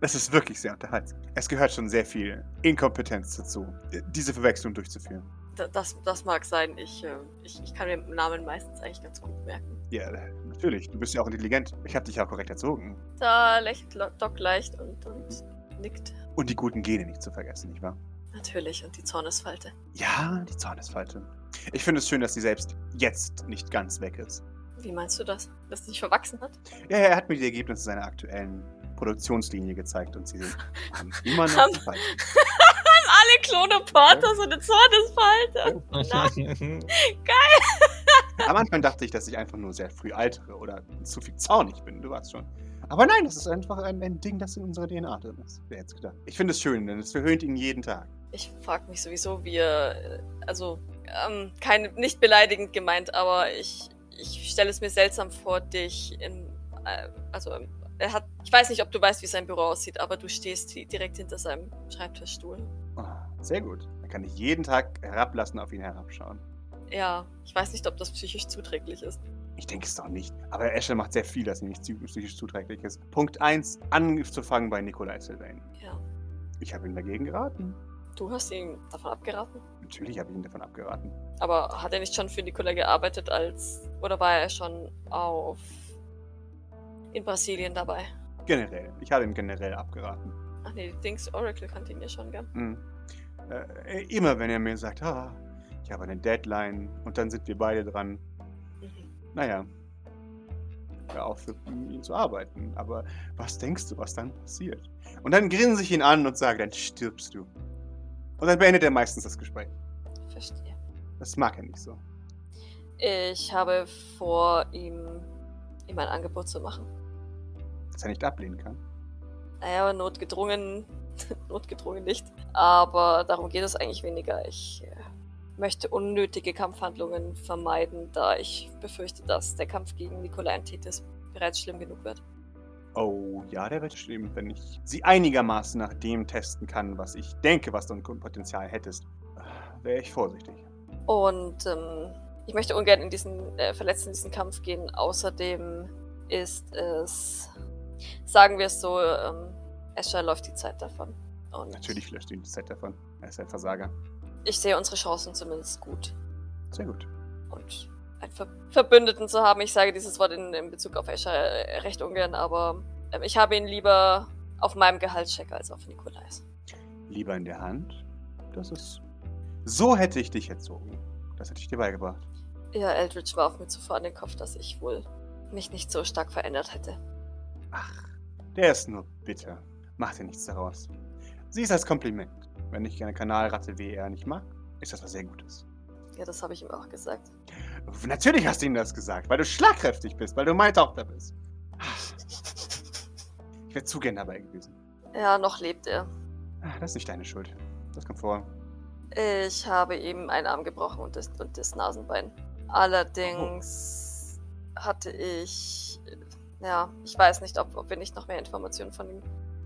Das ist wirklich sehr unterhaltsam. Es gehört schon sehr viel Inkompetenz dazu, diese Verwechslung durchzuführen. Da- Das, das mag sein. Ich, äh, ich, ich kann mir Namen meistens eigentlich ganz gut merken. Ja, natürlich. Du bist ja auch intelligent. Ich habe dich ja auch korrekt erzogen. Da lächelt Doc leicht und, und nickt. Und die guten Gene nicht zu vergessen, nicht wahr? Natürlich. Und die Zornesfalte. Ja, die Zornesfalte. Ich finde es schön, dass sie selbst jetzt nicht ganz weg ist. Wie meinst du das? Dass sie sich verwachsen hat? Ja, er hat mir die Ergebnisse seiner aktuellen Produktionslinie gezeigt und sie <laughs> sind immer noch die Falte. <laughs> Alle Klone Porter so eine Zornesfalte. <laughs> Am Anfang dachte ich, dass ich einfach nur sehr früh altere oder zu viel zornig bin. Du weißt schon. Aber nein, das ist einfach ein, ein Ding, das in unserer DNA drin ist. Wer hätte es gedacht? Ich finde es schön, denn es verhöhnt ihn jeden Tag. Ich frage mich sowieso, wie er. Also, ähm, kein, nicht beleidigend gemeint, aber ich, ich stelle es mir seltsam vor, dich in. Äh, also, er hat. Ich weiß nicht, ob du weißt, wie sein Büro aussieht, aber du stehst direkt hinter seinem Schreibtischstuhl. Sehr gut. Dann kann ich jeden Tag herablassen auf ihn herabschauen. Ja, ich weiß nicht, ob das psychisch zuträglich ist. Ich denke es doch nicht. Aber Escher macht sehr viel, das ihm nicht psychisch zuträglich ist. Punkt 1, anzufangen bei Nikolai Sylvain. Ja. Ich habe ihn dagegen geraten. Du hast ihn davon abgeraten? Natürlich habe ich ihn davon abgeraten. Aber hat er nicht schon für Nicola gearbeitet als. Oder war er schon auf. in Brasilien dabei? Generell. Ich habe ihm generell abgeraten. Ach nee, Dings Oracle kannte ihn ja schon, gell? Mhm. Äh, immer wenn er mir sagt, ah, ich habe eine Deadline und dann sind wir beide dran. Mhm. Naja, hör auf, für ihn zu arbeiten. Aber was denkst du, was dann passiert? Und dann grinse ich ihn an und sage, dann stirbst du. Und dann beendet er meistens das Gespräch. Verstehe. Das mag er nicht so. Ich habe vor, ihm, ihm ein Angebot zu machen. Dass er nicht ablehnen kann. Naja, notgedrungen, <laughs> notgedrungen nicht. Aber darum geht es eigentlich weniger. Ich äh, möchte unnötige Kampfhandlungen vermeiden, da ich befürchte, dass der Kampf gegen Nikolai Tethys bereits schlimm genug wird. Oh, ja, der wird schlimm, wenn ich sie einigermaßen nach dem testen kann, was ich denke, was du an Potenzial hättest. Wäre ich vorsichtig. Und ähm, ich möchte ungern in diesen äh, Verletzten in diesen Kampf gehen. Außerdem ist es, sagen wir es so, ähm, Escher läuft die Zeit davon. Und Natürlich löscht ihn die Zeit davon. Er ist ein Versager. Ich sehe unsere Chancen zumindest gut. Sehr gut. Und einen Ver Verbündeten zu haben, ich sage dieses Wort in, in Bezug auf Escher äh, recht ungern, aber ähm, ich habe ihn lieber auf meinem Gehaltscheck als auf Nikolais. Lieber in der Hand. Das ist. So hätte ich dich erzogen. Das hätte ich dir beigebracht. Ja, Eldridge warf mir zuvor an den Kopf, dass ich wohl mich nicht so stark verändert hätte. Ach, der ist nur bitter. Mach dir nichts daraus. Sieh es als Kompliment. Wenn ich eine Kanalratte wie er nicht mag, ist das was sehr Gutes. Ja, das habe ich ihm auch gesagt. Natürlich hast du ihm das gesagt, weil du schlagkräftig bist, weil du meine Tochter bist. Ich wäre zu gern dabei gewesen. Ja, noch lebt er. Ah, Das ist nicht deine Schuld. Das kommt vor. Ich habe ihm einen Arm gebrochen und das, und das Nasenbein. Allerdings hatte ich. Ja, ich weiß nicht, ob, ob wir nicht noch mehr Informationen von ihm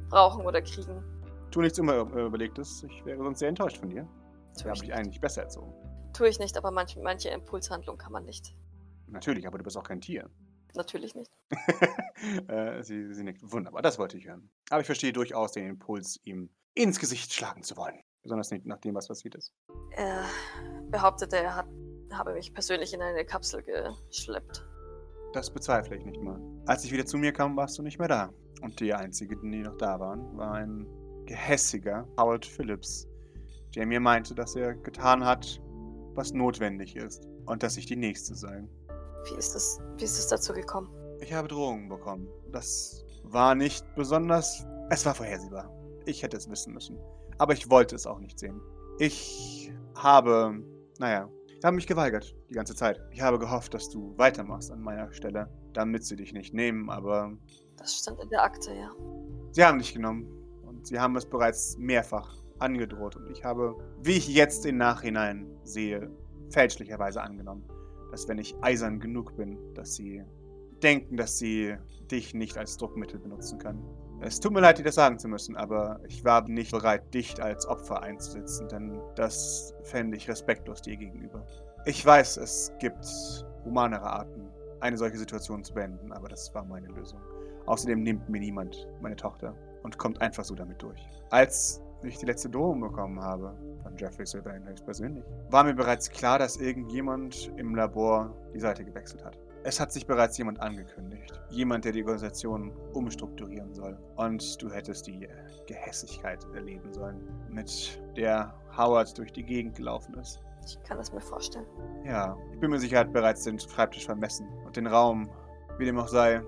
brauchen oder kriegen. Tu nichts immer äh, Überlegtes. Ich wäre sonst sehr enttäuscht von dir. Wir ich, haben dich eigentlich besser erzogen. tue ich nicht, aber manch, manche Impulshandlung kann man nicht. Natürlich, aber du bist auch kein Tier. Natürlich nicht. <laughs> äh, sie, sie nickt. Wunderbar, das wollte ich hören. Aber ich verstehe durchaus den Impuls, ihm ins Gesicht schlagen zu wollen. Besonders nicht nach dem, was passiert ist. Er behauptete, er hat, habe mich persönlich in eine Kapsel geschleppt. Das bezweifle ich nicht mal. Als ich wieder zu mir kam, warst du nicht mehr da. Und die einzigen, die noch da waren, war ein gehässiger Howard Phillips, der mir meinte, dass er getan hat, was notwendig ist. Und dass ich die Nächste sei. Wie ist es, wie ist es dazu gekommen? Ich habe Drohungen bekommen. Das war nicht besonders. Es war vorhersehbar. Ich hätte es wissen müssen. Aber ich wollte es auch nicht sehen. Ich habe. Naja, ich habe mich geweigert die ganze Zeit. Ich habe gehofft, dass du weitermachst an meiner Stelle, damit sie dich nicht nehmen, aber Das stand in der Akte, ja. sie haben dich genommen. Und sie haben es bereits mehrfach angedroht. Und ich habe, wie ich jetzt im Nachhinein sehe, fälschlicherweise angenommen, dass wenn ich eisern genug bin, dass sie denken, dass sie dich nicht als Druckmittel benutzen können. Es tut mir leid, dir das sagen zu müssen, aber ich war nicht bereit, dich als Opfer einzusetzen, denn das fände ich respektlos dir gegenüber. Ich weiß, es gibt humanere Arten, eine solche Situation zu beenden, aber das war meine Lösung. Außerdem nimmt mir niemand meine Tochter und kommt einfach so damit durch. Als ich die letzte Drohung bekommen habe, von Jeffrey Sylvain höchstpersönlich, war mir bereits klar, dass irgendjemand im Labor die Seite gewechselt hat. Es hat sich bereits jemand angekündigt. Jemand, der die Organisation umstrukturieren soll. Und du hättest die Gehässigkeit erleben sollen, mit der Howard durch die Gegend gelaufen ist. Ich kann es mir vorstellen. Ja, ich bin mir sicher, er hat bereits den Schreibtisch vermessen und den Raum, wie dem auch sei.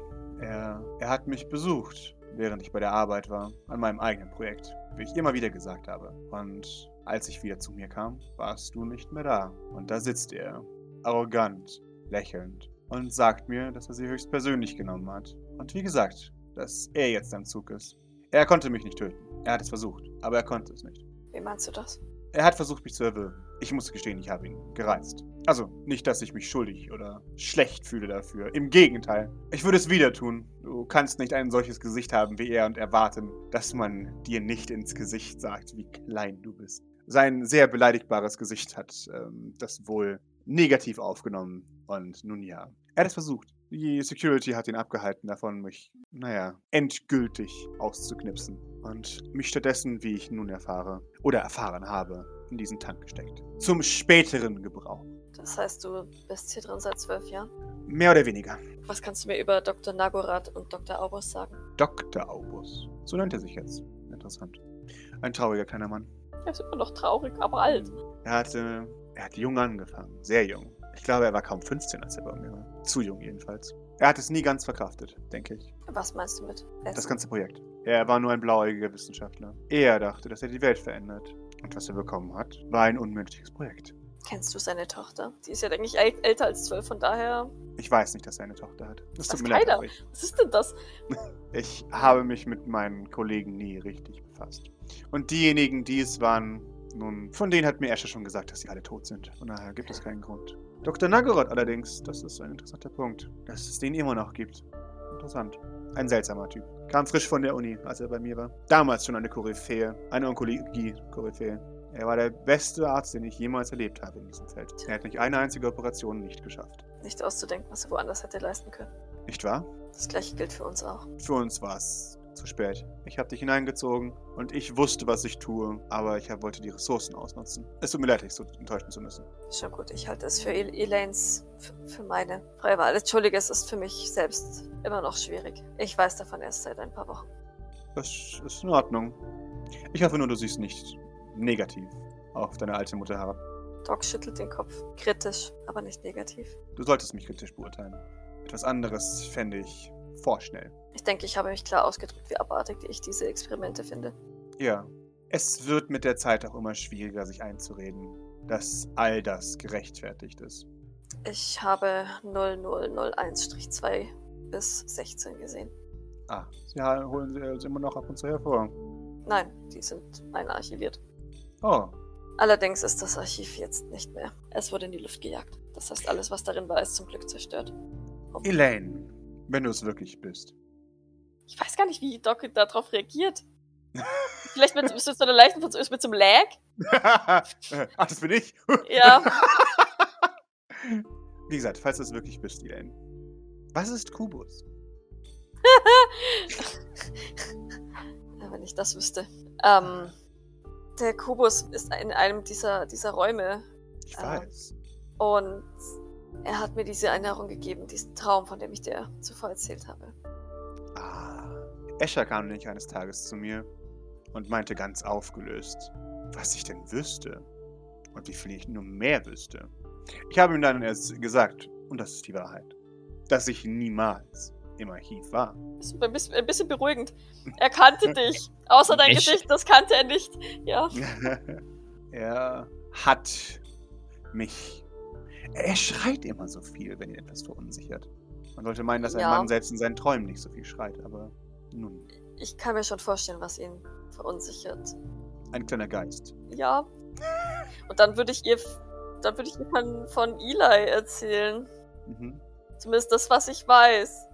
Er, er hat mich besucht, während ich bei der Arbeit war, an meinem eigenen Projekt, wie ich immer wieder gesagt habe. Und als ich wieder zu mir kam, warst du nicht mehr da. Und da sitzt er, arrogant, lächelnd, und sagt mir, dass er sie höchstpersönlich genommen hat. Und wie gesagt, dass er jetzt am Zug ist. Er konnte mich nicht töten. Er hat es versucht, aber er konnte es nicht. Wie meinst du das? Er hat versucht, mich zu erwürgen. Ich muss gestehen, ich habe ihn gereizt. Also, nicht, dass ich mich schuldig oder schlecht fühle dafür. Im Gegenteil. Ich würde es wieder tun. Du kannst nicht ein solches Gesicht haben wie er und erwarten, dass man dir nicht ins Gesicht sagt, wie klein du bist. Sein sehr beleidigbares Gesicht hat ähm, das wohl negativ aufgenommen. Und nun ja. Er hat es versucht. Die Security hat ihn abgehalten davon, mich, naja, endgültig auszuknipsen. Und mich stattdessen, wie ich nun erfahre, oder erfahren habe, in diesen Tank gesteckt. Zum späteren Gebrauch. Das heißt, du bist hier drin seit zwölf Jahren? Mehr oder weniger. Was kannst du mir über Dr. Nagorath und Dr. Aubus sagen? Dr. Aubus. So nennt er sich jetzt. Interessant. Ein trauriger kleiner Mann. Er ist immer noch traurig, aber alt. Er hatte, er hat jung angefangen. Sehr jung. Ich glaube, er war kaum 15, als er bei mir war. Zu jung jedenfalls. Er hat es nie ganz verkraftet, denke ich. Was meinst du mit Essen? Das ganze Projekt. Er war nur ein blauäugiger Wissenschaftler. Er dachte, dass er die Welt verändert. Und was er bekommen hat, war ein unmögliches Projekt. Kennst du seine Tochter? Die ist ja eigentlich äl älter als zwölf, von daher. Ich weiß nicht, dass er eine Tochter hat. Das tut mir leid. Ich, Was ist denn das? <laughs> ich habe mich mit meinen Kollegen nie richtig befasst. Und diejenigen, die es waren, nun, von denen hat mir Escher schon gesagt, dass sie alle tot sind. Von daher gibt es keinen Grund. Dr. Nagorod allerdings, das ist ein interessanter Punkt, dass es den immer noch gibt. Interessant. Ein seltsamer Typ. Kam frisch von der Uni, als er bei mir war. Damals schon eine Koryphäe, eine Onkologie-Koryphäe. Er war der beste Arzt, den ich jemals erlebt habe in diesem Feld. Er hat nicht eine einzige Operation nicht geschafft. Nicht auszudenken, was er woanders hätte leisten können. Nicht wahr? Das gleiche gilt für uns auch. Für uns war es zu spät. Ich habe dich hineingezogen und ich wusste, was ich tue, aber ich wollte die Ressourcen ausnutzen. Es tut mir leid, dich so enttäuschen zu müssen. Schon gut, ich halte es für El Elaines, für meine freie Wahl. Entschuldige, es ist für mich selbst immer noch schwierig. Ich weiß davon erst seit ein paar Wochen. Das ist in Ordnung. Ich hoffe nur, du siehst nicht negativ auf deine alte Mutter herab. Doc schüttelt den Kopf. Kritisch, aber nicht negativ. Du solltest mich kritisch beurteilen. Etwas anderes fände ich vorschnell. Ich denke, ich habe mich klar ausgedrückt, wie abartig ich diese Experimente finde. Ja. Es wird mit der Zeit auch immer schwieriger, sich einzureden, dass all das gerechtfertigt ist. Ich habe 0001-2 bis 16 gesehen. Ah, sie holen sie also immer noch ab und zu hervor. Nein, die sind einarchiviert. Oh, Allerdings ist das Archiv jetzt nicht mehr. Es wurde in die Luft gejagt. Das heißt, alles, was darin war, ist zum Glück zerstört. Elaine, wenn du es wirklich bist. Ich weiß gar nicht, wie Doc darauf reagiert. Vielleicht mit, mit so einer leichten Verzögerung, mit so einem Lag? Ach, <laughs> das bin ich? Ja. <laughs> Wie gesagt, falls du es wirklich bist, Elaine. Was ist Kubus? <laughs> Wenn ich das wüsste. Ähm, der Kubus ist in einem dieser, dieser Räume Ich weiß. und er hat mir diese Erinnerung gegeben, diesen Traum, von dem ich dir zuvor erzählt habe. Ah. Escher kam nämlich eines Tages zu mir und meinte ganz aufgelöst, was ich denn wüsste und wie viel ich nur mehr wüsste. Ich habe ihm dann erst gesagt, und das ist die Wahrheit, dass ich niemals im Archiv war. Ist ein bisschen, ein bisschen beruhigend. Er kannte <laughs> dich. Außer dein Echt? Gesicht, das kannte er nicht. Ja. <laughs> er hat mich. Er schreit immer so viel, wenn ihn etwas verunsichert. Man sollte meinen, dass ein Ja. Mann selbst in seinen Träumen nicht so viel schreit, aber nun, Ich kann mir schon vorstellen, was ihn verunsichert. ein kleiner Geist. Ja. Und dann würde ich ihr, dann würde ich ihr von, von Eli erzählen. Mhm. Zumindest das, was ich weiß.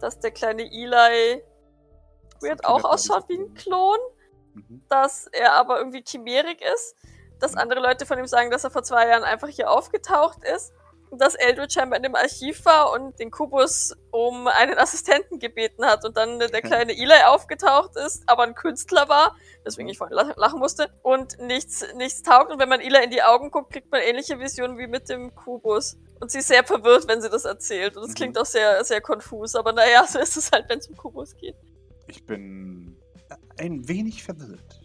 Dass der kleine Eli weird auch ausschaut wie ein Klon. Mhm. dass er aber irgendwie chimärig ist, dass andere Leute von ihm sagen, dass er vor zwei Jahren einfach hier aufgetaucht ist, dass Eldritch scheinbar in dem Archiv war und den Kubus um einen Assistenten gebeten hat und dann der <laughs> kleine Eli aufgetaucht ist, aber ein Künstler war, weswegen ich vorhin lach- lachen musste, und nichts, nichts taugt. Und wenn man Eli in die Augen guckt, kriegt man ähnliche Visionen wie mit dem Kubus. Und sie ist sehr verwirrt, wenn sie das erzählt. Und es Mhm. klingt auch sehr, sehr konfus. Aber naja, <laughs> so ist es halt, wenn es um Kubus geht. Ich bin ein wenig verwirrt.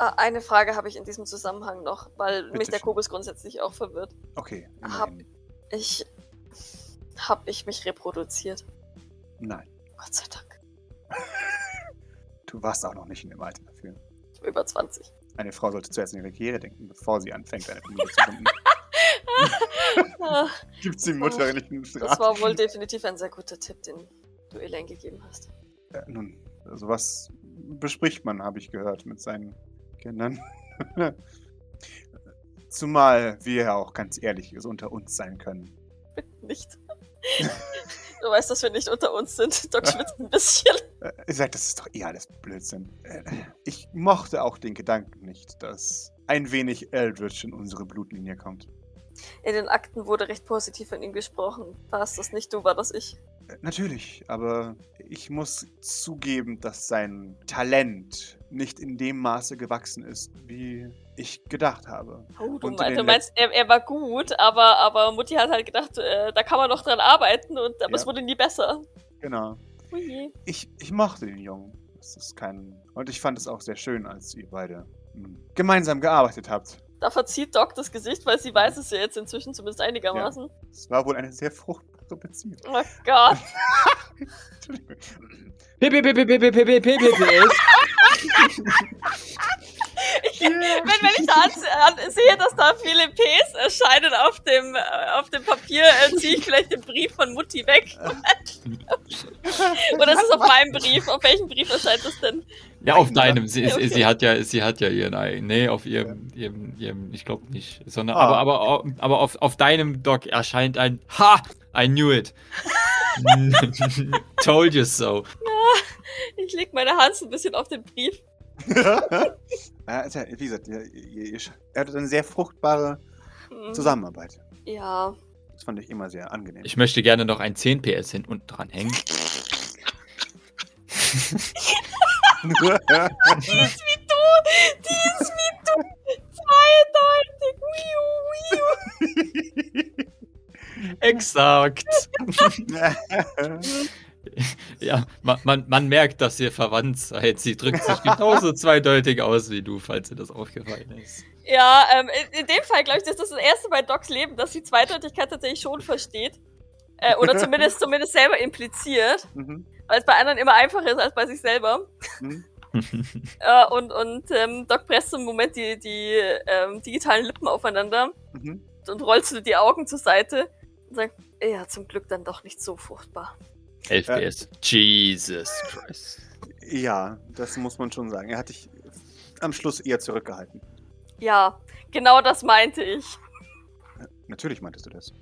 Ah, Eine Frage habe ich in diesem Zusammenhang noch, weil mich Bitte der schön. Kubus grundsätzlich auch verwirrt. Okay. Hab-. Ich. Hab ich mich reproduziert? Nein, Gott sei Dank. du warst auch noch nicht in dem Alter dafür. Ich bin über 20. Eine Frau sollte zuerst an ihre Karriere denken, bevor sie anfängt, eine Familie zu gründen. Ah, <laughs> <laughs> Gibt sie Mutter nicht einen Das Straf? war wohl definitiv ein sehr guter Tipp, den du Elaine gegeben hast. Äh, nun, sowas bespricht man, habe ich gehört, mit seinen Kindern. <laughs> Zumal wir ja auch ganz ehrlich unter uns sein können. Nicht. Du weißt, dass wir nicht unter uns sind. Doc <laughs> schwitzt ein bisschen. Ihr sagt, das ist doch eh alles Blödsinn. Äh, Ich mochte auch den Gedanken nicht, dass ein wenig Eldritch in unsere Blutlinie kommt. In den Akten wurde recht positiv von ihm gesprochen. War es das nicht du, war das ich? Natürlich, aber ich muss zugeben, dass sein Talent nicht in dem Maße gewachsen ist, wie ich gedacht habe. Oh, du, Und in mein, den du meinst, er, er war gut, aber, aber Mutti hat halt gedacht, äh, da kann man noch dran arbeiten, und, aber Ja. es wurde nie besser. Genau. Ui. Ich, ich mochte den Jungen. Das ist kein. Und ich fand es auch sehr schön, als ihr beide hm, gemeinsam gearbeitet habt. Da verzieht Doc das Gesicht, weil sie weiß es ja jetzt inzwischen zumindest einigermaßen. Es war wohl eine sehr fruchtbare Beziehung. Oh Gott. <laughs> Entschuldigung. PPPPPPPPPS. Ich, wenn, wenn ich da an, an, sehe, dass da viele Ps erscheinen auf dem, äh, auf dem Papier, äh, ziehe ich vielleicht den Brief von Mutti weg. <laughs> Oder ist es auf meinem Brief? Auf welchem Brief erscheint das denn? Ja, auf deinem. Sie, Ja, okay. sie, hat ja, sie hat ja ihren eigenen. Nee, auf ihrem, ihrem, ihrem ich glaube nicht. Sondern, Ah. aber, aber, aber auf, auf deinem Doc erscheint ein Ha! I knew it. <laughs> Told you so. <laughs> Ich leg meine Hand so ein bisschen auf den Brief. <laughs> Ja, ist ja, wie gesagt, ihr, ihr, ihr hattet eine sehr fruchtbare Hm, Zusammenarbeit. Ja. Das fand ich immer sehr angenehm. Ich möchte gerne noch ein 10 PS hinten dran hängen. Die ist wie du! Die ist wie du! Zweideutig! Wiu, wiu. Exakt. <laughs> Ja, man, man, man merkt, dass ihr verwandt seid. Sie drückt sich genauso zweideutig aus wie du, falls dir das aufgefallen ist. Ja, ähm, in, in dem Fall glaube ich, das ist das erste Mal Docs Leben, dass sie Zweideutigkeit tatsächlich schon versteht. Äh, oder <laughs> zumindest, zumindest selber impliziert. Mhm. Weil es bei anderen immer einfacher ist als bei sich selber. Mhm. <laughs> Äh, und und ähm, Doc presst im Moment die, die ähm, digitalen Lippen aufeinander Mhm. und rollt die Augen zur Seite ja, zum Glück dann doch nicht so furchtbar. 11 PS. Jesus Christ. Ja, das muss man schon sagen. Er hat dich am Schluss eher zurückgehalten. Ja, genau das meinte ich. Natürlich meintest du das.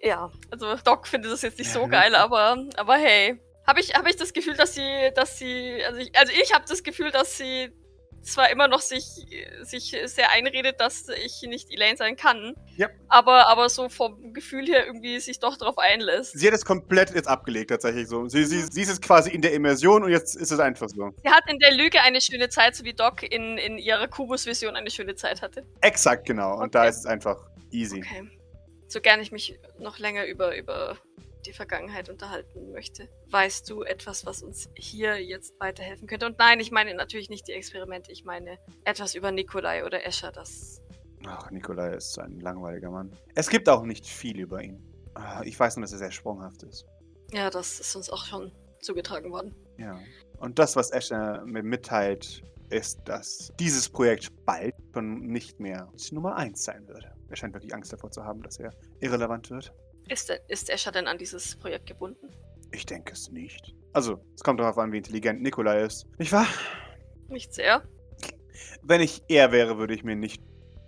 Ja, also Doc findet das jetzt nicht so geil, aber, aber hey. Habe ich, hab ich das Gefühl, dass sie, dass sie, also ich, also ich habe das Gefühl, dass sie zwar immer noch sich, sich sehr einredet, dass ich nicht Elaine sein kann, Ja. aber, aber so vom Gefühl her irgendwie sich doch darauf einlässt. Sie hat es komplett jetzt abgelegt, tatsächlich so. Sie, sie, sie ist jetzt quasi in der Immersion und jetzt ist es einfach so. Sie hat in der Lüge eine schöne Zeit, so wie Doc in, in ihrer Kubus-Vision eine schöne Zeit hatte. Exakt, genau. Und da Okay. ist es einfach easy. Okay. So gern ich mich noch länger über, über die Vergangenheit unterhalten möchte. Weißt du etwas, was uns hier jetzt weiterhelfen könnte? Und nein, ich meine natürlich nicht die Experimente, ich meine etwas über Nikolai oder Escher, das. Ach, Nikolai ist ein langweiliger Mann. Es gibt auch nicht viel über ihn. Ah, Ich weiß nur, dass er sehr sprunghaft ist. Ja, das ist uns auch schon zugetragen worden. Ja. Und das, was Escher mir mitteilt, ist, dass dieses Projekt bald schon nicht mehr Nummer 1 sein wird. Er scheint wirklich Angst davor zu haben, dass er irrelevant wird. Ist, der- ist Escher denn an dieses Projekt gebunden? Ich denke es nicht. Also, es kommt darauf an, wie intelligent Nikolai ist. Nicht wahr? Nicht sehr. Wenn ich er wäre, würde ich mir nicht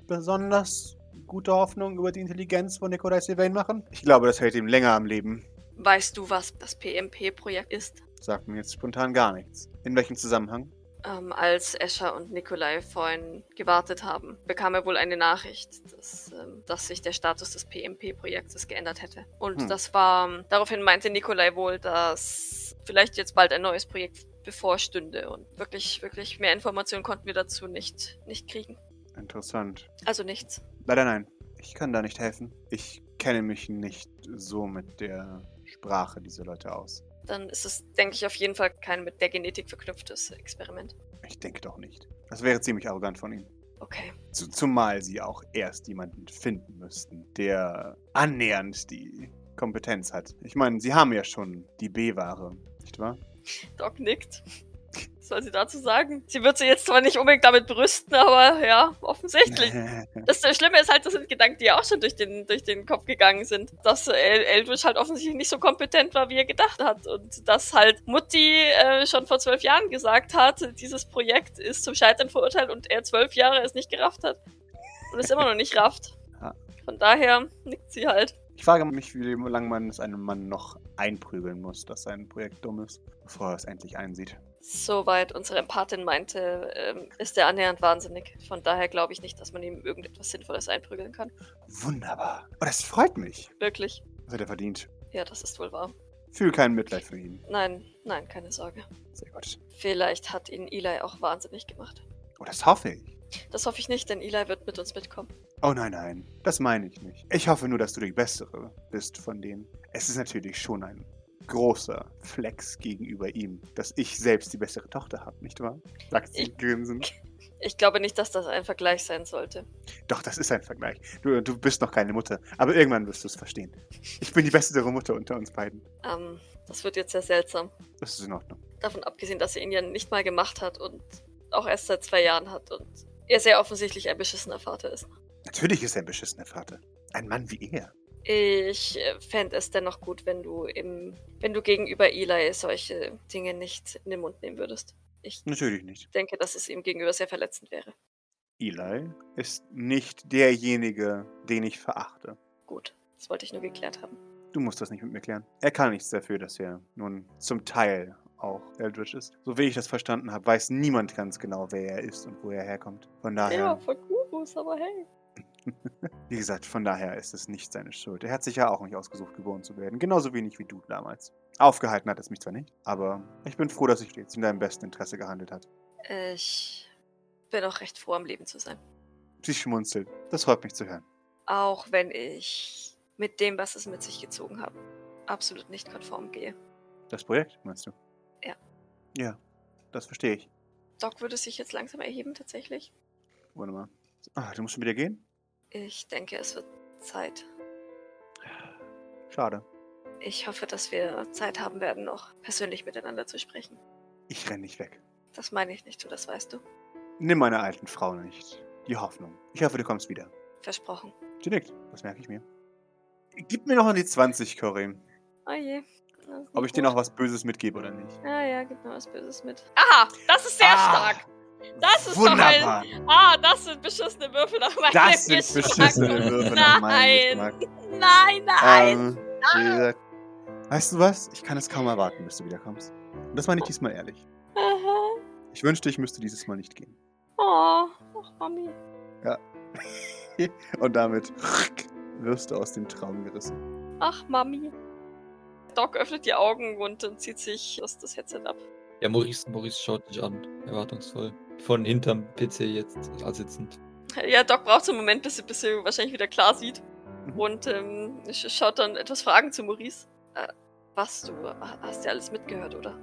besonders gute Hoffnung über die Intelligenz von Nikolai Sylvain machen. Ich glaube, das hält ihm länger am Leben. Weißt du, was das PMP-Projekt ist? Sagt mir jetzt spontan gar nichts. In welchem Zusammenhang? Ähm, als Escher und Nikolai vorhin gewartet haben, bekam er wohl eine Nachricht, dass, ähm, dass sich der Status des PMP-Projektes geändert hätte. Und Hm. das war, daraufhin meinte Nikolai wohl, dass vielleicht jetzt bald ein neues Projekt bevorstünde. Und wirklich, wirklich mehr Informationen konnten wir dazu nicht, nicht kriegen. Interessant. Also nichts. Leider nein. Ich kann da nicht helfen. Ich kenne mich nicht so mit der Sprache dieser Leute aus. Dann ist es, denke ich, auf jeden Fall kein mit der Genetik verknüpftes Experiment. Ich denke doch nicht. Das wäre ziemlich arrogant von ihnen. Okay. Zu, zumal sie auch erst jemanden finden müssten, der annähernd die Kompetenz hat. Ich meine, sie haben ja schon die B-Ware, nicht wahr? Doc nickt. Was soll sie dazu sagen? Sie wird sich jetzt zwar nicht unbedingt damit brüsten, aber ja, offensichtlich. <laughs> Das Schlimme ist halt, das sind Gedanken, die ja auch schon durch den, durch den Kopf gegangen sind. Dass El Eldridge halt offensichtlich nicht so kompetent war, wie er gedacht hat. Und dass halt Mutti äh, schon vor zwölf Jahren gesagt hat, dieses Projekt ist zum Scheitern verurteilt und er zwölf Jahre es nicht gerafft hat. Und es immer noch nicht rafft. <laughs> Von daher nickt sie halt. Ich frage mich, wie lange man es einem Mann noch einprügeln muss, dass sein Projekt dumm ist, bevor er es endlich einsieht. Soweit unsere Empathin meinte, ähm, ist er annähernd wahnsinnig. Von daher glaube ich nicht, dass man ihm irgendetwas Sinnvolles einprügeln kann. Wunderbar. Oh, das freut mich. Wirklich. Das hat er verdient. Ja, das ist wohl wahr. Fühl kein Mitleid für ihn. Nein, nein, keine Sorge. Sehr gut. Vielleicht hat ihn Eli auch wahnsinnig gemacht. Oh, das hoffe ich. Das hoffe ich nicht, denn Eli wird mit uns mitkommen. Oh nein, nein. Das meine ich nicht. Ich hoffe nur, dass du die bessere bist von denen. Es ist natürlich schon ein großer Flex gegenüber ihm, dass ich selbst die bessere Tochter habe, nicht wahr? Sagt sie Ich- grinsend. Ich glaube nicht, dass das ein Vergleich sein sollte. Doch, das ist ein Vergleich. Du, du bist noch keine Mutter, aber irgendwann wirst du es verstehen. Ich bin die bessere Mutter unter uns beiden. Ähm, das wird jetzt sehr seltsam. Das ist in Ordnung. Davon abgesehen, dass er ihn ja nicht mal gemacht hat und auch erst seit zwei Jahren hat und er sehr offensichtlich ein beschissener Vater ist. Natürlich ist er ein beschissener Vater. Ein Mann wie er. Ich äh, fände es dennoch gut, wenn du im, wenn du gegenüber Eli solche Dinge nicht in den Mund nehmen würdest. Ich Natürlich nicht. denke, dass es ihm gegenüber sehr verletzend wäre. Eli ist nicht derjenige, den ich verachte. Gut, das wollte ich nur geklärt haben. Du musst das nicht mit mir klären. Er kann nichts dafür, dass er nun zum Teil auch Eldritch ist. So wie ich das verstanden habe, weiß niemand ganz genau, wer er ist und wo er herkommt. Von daher, Ja, voll Gurus, aber hey. <laughs> wie gesagt, von daher ist es nicht seine Schuld. Er hat sich ja auch nicht ausgesucht, geboren zu werden. Genauso wenig wie du damals. Aufgehalten hat es mich zwar nicht, aber ich bin froh, dass ich jetzt in deinem besten Interesse gehandelt hat. Ich bin auch recht froh, am Leben zu sein. Sie schmunzelt. Das freut mich zu hören. Auch wenn ich mit dem, was es mit sich gezogen hat, absolut nicht konform gehe. Das Projekt, meinst du? Ja. Ja, das verstehe ich. Doc würde sich jetzt langsam erheben, tatsächlich. Warte mal. Ah, du musst schon wieder gehen? Ich denke, es wird Zeit. Schade. Ich hoffe, dass wir Zeit haben werden, noch persönlich miteinander zu sprechen. Ich renn nicht weg. Das meine ich nicht, du, das weißt du. Nimm meine alten Frau nicht. Die Hoffnung. Ich hoffe, du kommst wieder. Versprochen. Sie nickt. Das merke ich mir. Gib mir noch mal die 20, Cory. Oh je. Ob ich dir noch was Böses mitgebe oder nicht. Ja, ja, gib mir was Böses mit. Aha, das ist sehr Ah, stark. Das ist Wunderbar. doch ein... Ah, das sind beschissene Würfel nach meinem Das sind Geschmack. beschissene Würfel nach meinem Nein. Geschmack. Nein, nein. Ähm, wie gesagt, weißt du was? Ich kann es kaum erwarten, bis du wiederkommst. Und das meine ich diesmal ehrlich. Aha. Ich wünschte, ich müsste dieses Mal nicht gehen. Oh, ach, Mami. <laughs> Und damit wirst du aus dem Traum gerissen. Ach, Mami. Doc öffnet die Augen und dann zieht sich das, das Headset ab. Ja, Maurice, Maurice schaut dich an, erwartungsvoll. Von hinterm PC jetzt sitzend. Ja, Doc braucht so einen Moment, bis sie, bis sie wahrscheinlich wieder klar sieht. Mhm. Und ähm, sch- schaut dann etwas Fragen zu Maurice. Äh, was, du ha- hast ja alles mitgehört, oder?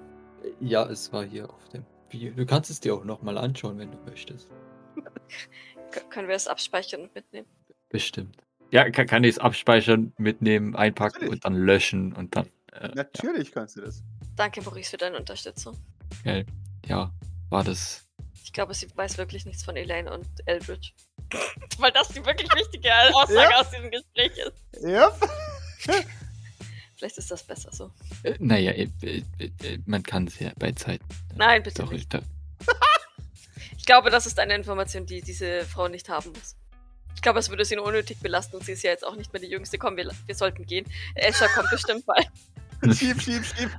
Ja, es war hier auf dem Video. Du kannst es dir auch nochmal anschauen, wenn du möchtest. <laughs> K können wir es abspeichern und mitnehmen? Bestimmt. Ja, kann, kann ich es abspeichern, mitnehmen, einpacken Natürlich. und dann löschen und dann. Äh, Natürlich kannst du das. Danke, Maurice, für deine Unterstützung. ja, ja, war das. Ich glaube, sie weiß wirklich nichts von Elaine und Eldridge. <laughs> Weil das die wirklich wichtige Aussage Ja. aus diesem Gespräch ist. Ja. <laughs> Vielleicht ist das besser so. Äh, naja, äh, äh, äh, man kann es ja bei Zeit. Nein, bitte Sorry, nicht. da, <laughs> Ich glaube, das ist eine Information, die diese Frau nicht haben muss. Ich glaube, es würde sie nur unnötig belasten und sie ist ja jetzt auch nicht mehr die Jüngste. Komm, wir, wir sollten gehen. Escher kommt bestimmt bald. Schieb, schieb, schieb.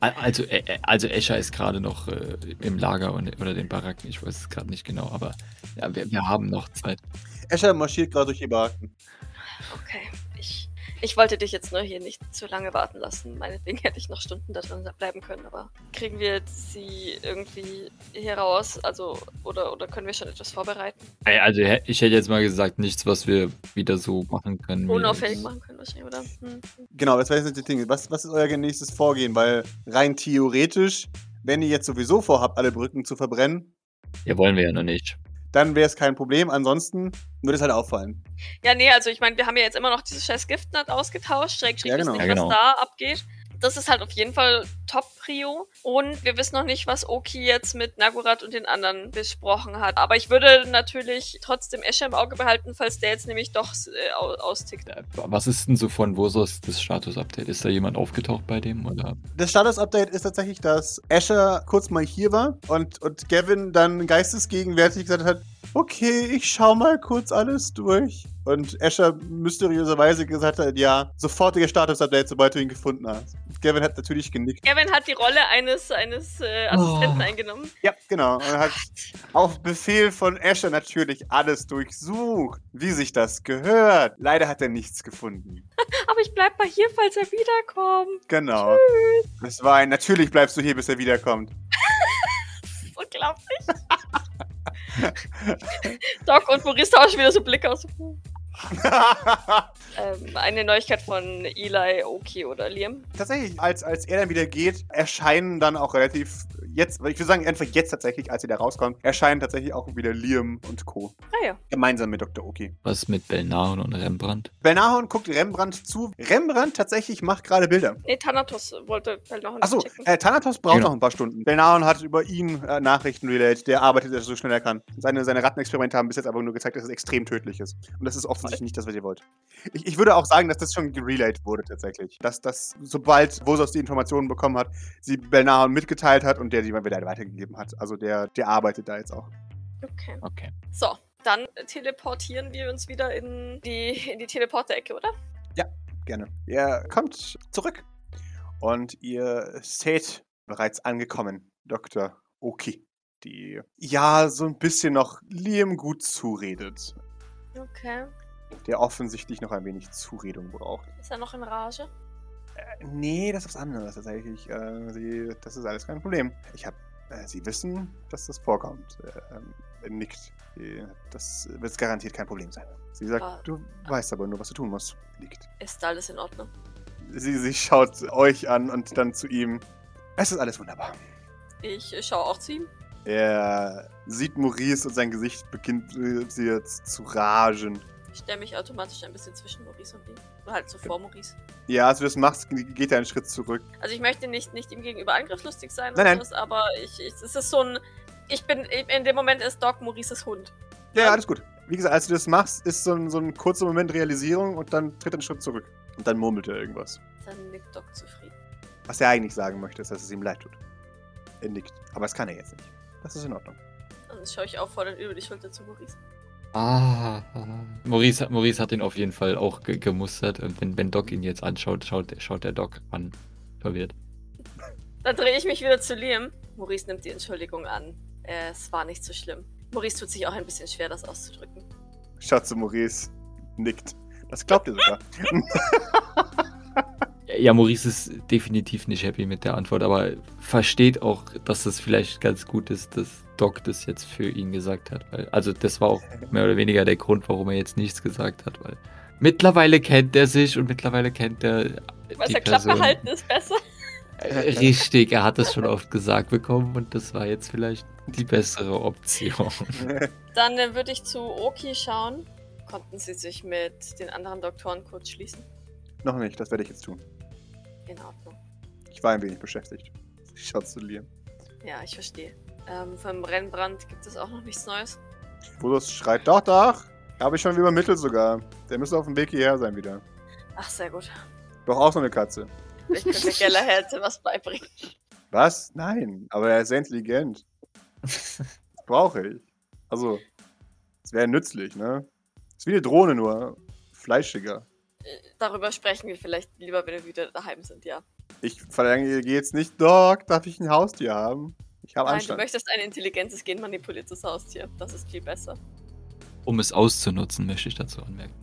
Al- Also, äh, äh, also Escher ist gerade noch äh, im Lager und, oder den Baracken, ich weiß es gerade nicht genau, aber ja, wir, wir haben noch Zeit. Escher marschiert gerade durch die Baracken. Okay, ich, wollte dich jetzt nur hier nicht zu lange warten lassen. Meinetwegen hätte ich noch Stunden da drin bleiben können, aber kriegen wir sie irgendwie hier raus? Also, oder, oder können wir schon etwas vorbereiten? Also ich hätte jetzt mal gesagt, nichts, was wir wieder so machen können. Unauffällig machen können wahrscheinlich, oder? Hm. Genau, das wäre jetzt die Dinge. Was, was ist euer nächstes Vorgehen? Weil rein theoretisch, wenn ihr jetzt sowieso vorhabt, alle Brücken zu verbrennen, Ja, wollen wir ja noch nicht. dann wäre es kein Problem. Ansonsten würde es halt auffallen. Ja, nee, also ich meine, wir haben ja jetzt immer noch dieses scheiß Giftnut ausgetauscht. Schräg, schräg Ja, wissen genau. nicht, Ja, genau. was da abgeht. Das ist halt auf jeden Fall Top-Prio. Und wir wissen noch nicht, was Oki jetzt mit Nagurat und den anderen besprochen hat. Aber ich würde natürlich trotzdem Escher im Auge behalten, falls der jetzt nämlich doch äh, au- austickt. Äh, Was ist denn so von Vosos das Status-Update? Ist da jemand aufgetaucht bei dem? Oder? Das Status-Update ist tatsächlich, dass Asher kurz mal hier war und, und Gavin dann geistesgegenwärtig gesagt hat, okay, ich schau mal kurz alles durch. Und Asher mysteriöserweise gesagt hat, ja, sofortiger Status-Update, sobald du ihn gefunden hast. Gavin hat natürlich genickt. Gavin hat die Rolle eines, eines äh, Assistenten Oh. eingenommen. Ja, genau. Und er hat auf Befehl von Asher natürlich alles durchsucht, wie sich das gehört. Leider hat er nichts gefunden. <laughs> Aber ich bleib mal hier, falls er wiederkommt. Genau. Es war ein, natürlich bleibst du hier, bis er wiederkommt. <laughs> Unglaublich. <laughs> <laughs> Doc und Maurice tauschen wieder so Blicke aus. <laughs> Ähm, eine Neuigkeit von Eli, Oki oder Liam. Tatsächlich, als, als er dann wieder geht, erscheinen dann auch relativ jetzt, ich würde sagen, einfach jetzt tatsächlich, als er da rauskommt, erscheinen tatsächlich auch wieder Liam und Co. Ah ja. Gemeinsam mit Dr. Oki. Was mit Belnahon und Rembrandt? Belnahon guckt Rembrandt zu. Rembrandt tatsächlich macht gerade Bilder. Nee, Thanatos wollte halt noch Achso, checken. äh, Thanatos braucht Genau. noch ein paar Stunden. Belnahon hat über ihn äh, Nachrichten relayed. Der arbeitet ja so schnell er kann. Seine, seine Rattenexperimente haben bis jetzt aber nur gezeigt, dass es extrem tödlich ist. Und das ist offensichtlich nicht das, was ihr wollt. Ich, ich würde auch sagen, dass das schon gerelayed wurde tatsächlich. Dass das, sobald Vosos die Informationen bekommen hat, sie Belnahon mitgeteilt hat und der die wieder weitergegeben hat. Also der, der arbeitet da jetzt auch. Okay. Okay. So, dann teleportieren wir uns wieder in die, in die Teleporter-Ecke, oder? Gerne. Er kommt zurück Und ihr seht bereits angekommen, Dr. Oki, die ja so ein bisschen noch Liam gut zuredet, Okay. der offensichtlich noch ein wenig Zuredung braucht. Ist er noch in Rage? Nee, das ist was anderes tatsächlich. Äh, sie, das ist alles kein Problem. Ich habe, äh, Sie wissen, dass das vorkommt. Äh, ähm, nickt. Äh, Das wird garantiert kein Problem sein. Sie sagt, Ah. du weißt aber nur, was du tun musst. Nickt. Ist alles in Ordnung? Sie, sie schaut euch an und dann zu ihm. Es ist alles wunderbar. Ich äh, schaue auch zu ihm. Er sieht Maurice und sein Gesicht beginnt äh, sie jetzt zu ragen. Ich stelle mich automatisch ein bisschen zwischen Maurice und ihm. Oder halt so vor Maurice. Ja, als du das machst, geht er einen Schritt zurück. Also ich möchte nicht, nicht ihm gegenüber angriffslustig sein, Nein, nein. sowas, aber ich, ich, es ist so ein... Ich bin... In dem Moment ist Doc Maurices Hund. Ja, ja, alles gut. Wie gesagt, als du das machst, ist so ein, so ein kurzer Moment Realisierung und dann tritt er einen Schritt zurück. Und dann murmelt er irgendwas. Dann nickt Doc zufrieden. Was er eigentlich sagen möchte, ist, dass es ihm leid tut. Er nickt. Aber das kann er jetzt nicht. Das ist in Ordnung. Und dann schaue ich auffordernd über die Schulter zu Maurice. Ah, Maurice, hat- Maurice hat ihn auf jeden Fall auch ge gemustert. Und wenn, wenn Doc ihn jetzt anschaut, schaut, schaut der Doc an. Verwirrt. Dann drehe ich mich wieder zu Liam. Maurice nimmt die Entschuldigung an. Äh, Es war nicht so schlimm. Maurice tut sich auch ein bisschen schwer, das auszudrücken. Schaut zu Maurice. Nickt. Das glaubt ihr sogar. <laughs> Ja, Maurice ist definitiv nicht happy mit der Antwort, aber versteht auch, dass es vielleicht ganz gut ist, dass Doc das jetzt für ihn gesagt hat. Weil, also das war auch mehr oder weniger der Grund, warum er jetzt nichts gesagt hat, weil mittlerweile kennt er sich und mittlerweile kennt er Was die er klapp Person. gehalten ist, besser. Äh, Richtig, er hat das schon oft gesagt bekommen und das war jetzt vielleicht die bessere Option. <laughs> Dann äh, würde ich zu Oki schauen. Konnten sie sich mit den anderen Doktoren kurz schließen? Noch nicht, das werde ich jetzt tun. In Ordnung. Ich war ein wenig beschäftigt. Schaut zu Liam. Ja, ich verstehe. Ähm, vom Rennbrand gibt es auch noch nichts Neues. Volus schreit, doch, doch. Habe ich schon übermittelt sogar. Der müsste auf dem Weg hierher sein wieder. Ach, sehr gut. Doch auch so eine Katze. Vielleicht könnte Galahad was beibringen. Was? Nein, aber er ist sehr intelligent. Das brauche ich. Also, es wäre nützlich, ne? Ist wie eine Drohne, nur fleischiger. Darüber sprechen wir vielleicht lieber, wenn wir wieder daheim sind, ja. Ich verlange dir jetzt nicht, Doc, darf ich ein Haustier haben? Ich habe Nein, du Anstand. möchtest ein intelligentes, genmanipuliertes Haustier. Das ist viel besser. Um es auszunutzen, möchte ich dazu anmerken.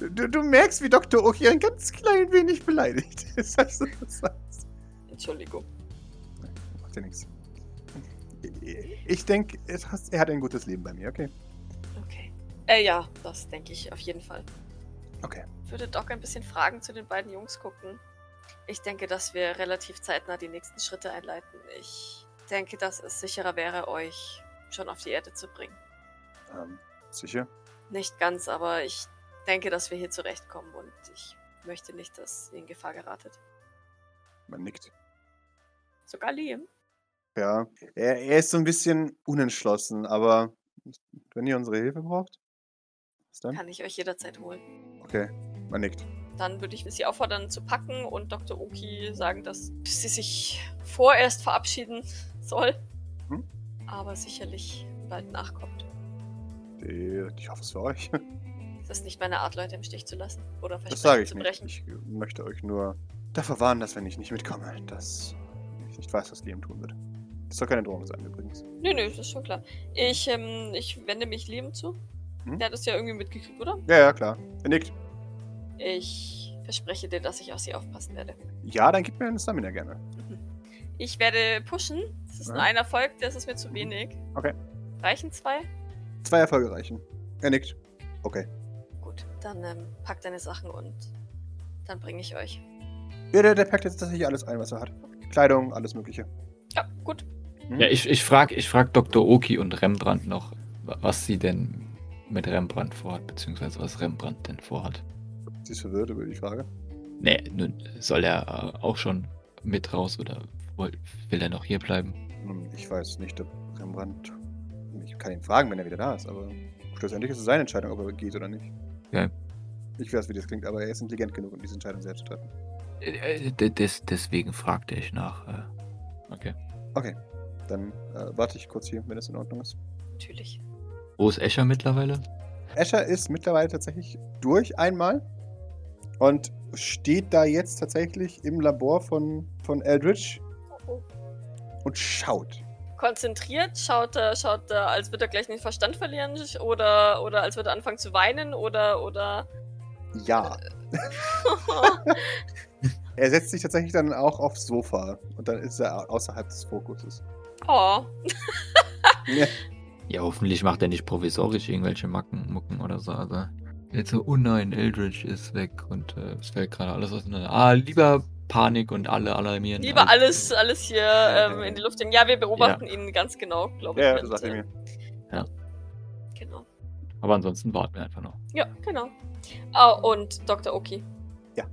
Du, du merkst, wie Dr. Oki ein ganz klein wenig beleidigt ist. als du das sagst. Entschuldigung. Macht ja nichts. Ich denke, er hat ein gutes Leben bei mir, okay? Okay. Äh, ja, das denke ich auf jeden Fall. Okay. Würde Doc ein bisschen Fragen zu den beiden Jungs gucken. Ich denke, dass wir relativ zeitnah die nächsten Schritte einleiten. Ich denke, dass es sicherer wäre, euch schon auf die Erde zu bringen. Ähm, sicher? Nicht ganz, aber ich denke, dass wir hier zurechtkommen und ich möchte nicht, dass ihr in Gefahr geratet. Man nickt. Sogar Liam. Ja, er, er ist so ein bisschen unentschlossen, aber wenn ihr unsere Hilfe braucht, was dann? Kann ich euch jederzeit holen. Okay, man nickt. Dann würde ich sie auffordern zu packen und Dr. Oki sagen, dass sie sich vorerst verabschieden soll. Hm? Aber sicherlich bald nachkommt. Die, ich hoffe es für euch. Es <laughs> ist nicht meine Art, Leute im Stich zu lassen oder Das sage ich zu nicht. brechen. Ich möchte euch nur davor warnen, dass wenn ich nicht mitkomme, dass ich nicht weiß, was Liam tun wird. Das soll keine Drohung sein übrigens. Nö, nö, das ist schon klar. Ich, ähm, ich wende mich Liam zu. Hm? Der hat es ja irgendwie mitgekriegt, oder? Ja, ja, klar. Er nickt. Ich verspreche dir, dass ich auf sie aufpassen werde. Ja, dann gib mir einen Stamina gerne. Ich werde pushen. Das ist Ja. nur ein Erfolg, das ist mir zu wenig. Okay. Reichen zwei? Zwei Erfolge reichen. Er nickt. Okay. Gut, dann ähm, pack deine Sachen und dann bringe ich euch. Ja, der, der packt jetzt tatsächlich alles ein, was er hat. Kleidung, alles Mögliche. Ja, gut. Hm? Ja, ich, ich frage ich frag Dr. Oki und Rembrandt noch, wa- was sie denn mit Rembrandt vorhat, beziehungsweise was Rembrandt denn vorhat. Sie ist verwirrt über die Frage. Nee, nun soll er äh, auch schon mit raus oder will er noch hier bleiben? Hm, Ich weiß nicht, ob Rembrandt. Ich kann ihn fragen, wenn er wieder da ist, aber schlussendlich ist es seine Entscheidung, ob er geht oder nicht. Ja. Ich weiß, wie das klingt, aber er ist intelligent genug, um diese Entscheidung selbst zu treffen. Äh, äh, de- des, deswegen fragte ich nach. Äh, okay. Okay, dann äh, warte ich kurz hier, wenn es in Ordnung ist. Natürlich. Wo ist Escher mittlerweile? Escher ist mittlerweile tatsächlich durch einmal. und steht da jetzt tatsächlich im Labor von, von Eldritch Oh. Und schaut. Konzentriert, schaut er, schaut er, als würde er gleich den Verstand verlieren oder, oder als würde er anfangen zu weinen oder, oder. Ja. <laughs> Er setzt sich tatsächlich dann auch aufs Sofa und dann ist er außerhalb des Fokuses. oh. Ja. Ja, hoffentlich macht er nicht provisorisch irgendwelche Macken, Mucken oder so. Also jetzt so, oh nein, Eldritch ist weg und äh, es fällt gerade alles auseinander. Ah, lieber Panik und alle alarmieren. Lieber alles, alles hier ähm, in die Luft. Ja, wir beobachten ihn ganz genau, glaube ich. Ja, und, sagt er äh, mir. Genau. Aber ansonsten warten wir einfach noch. Ja, genau. Oh, und Dr. Oki. Ja.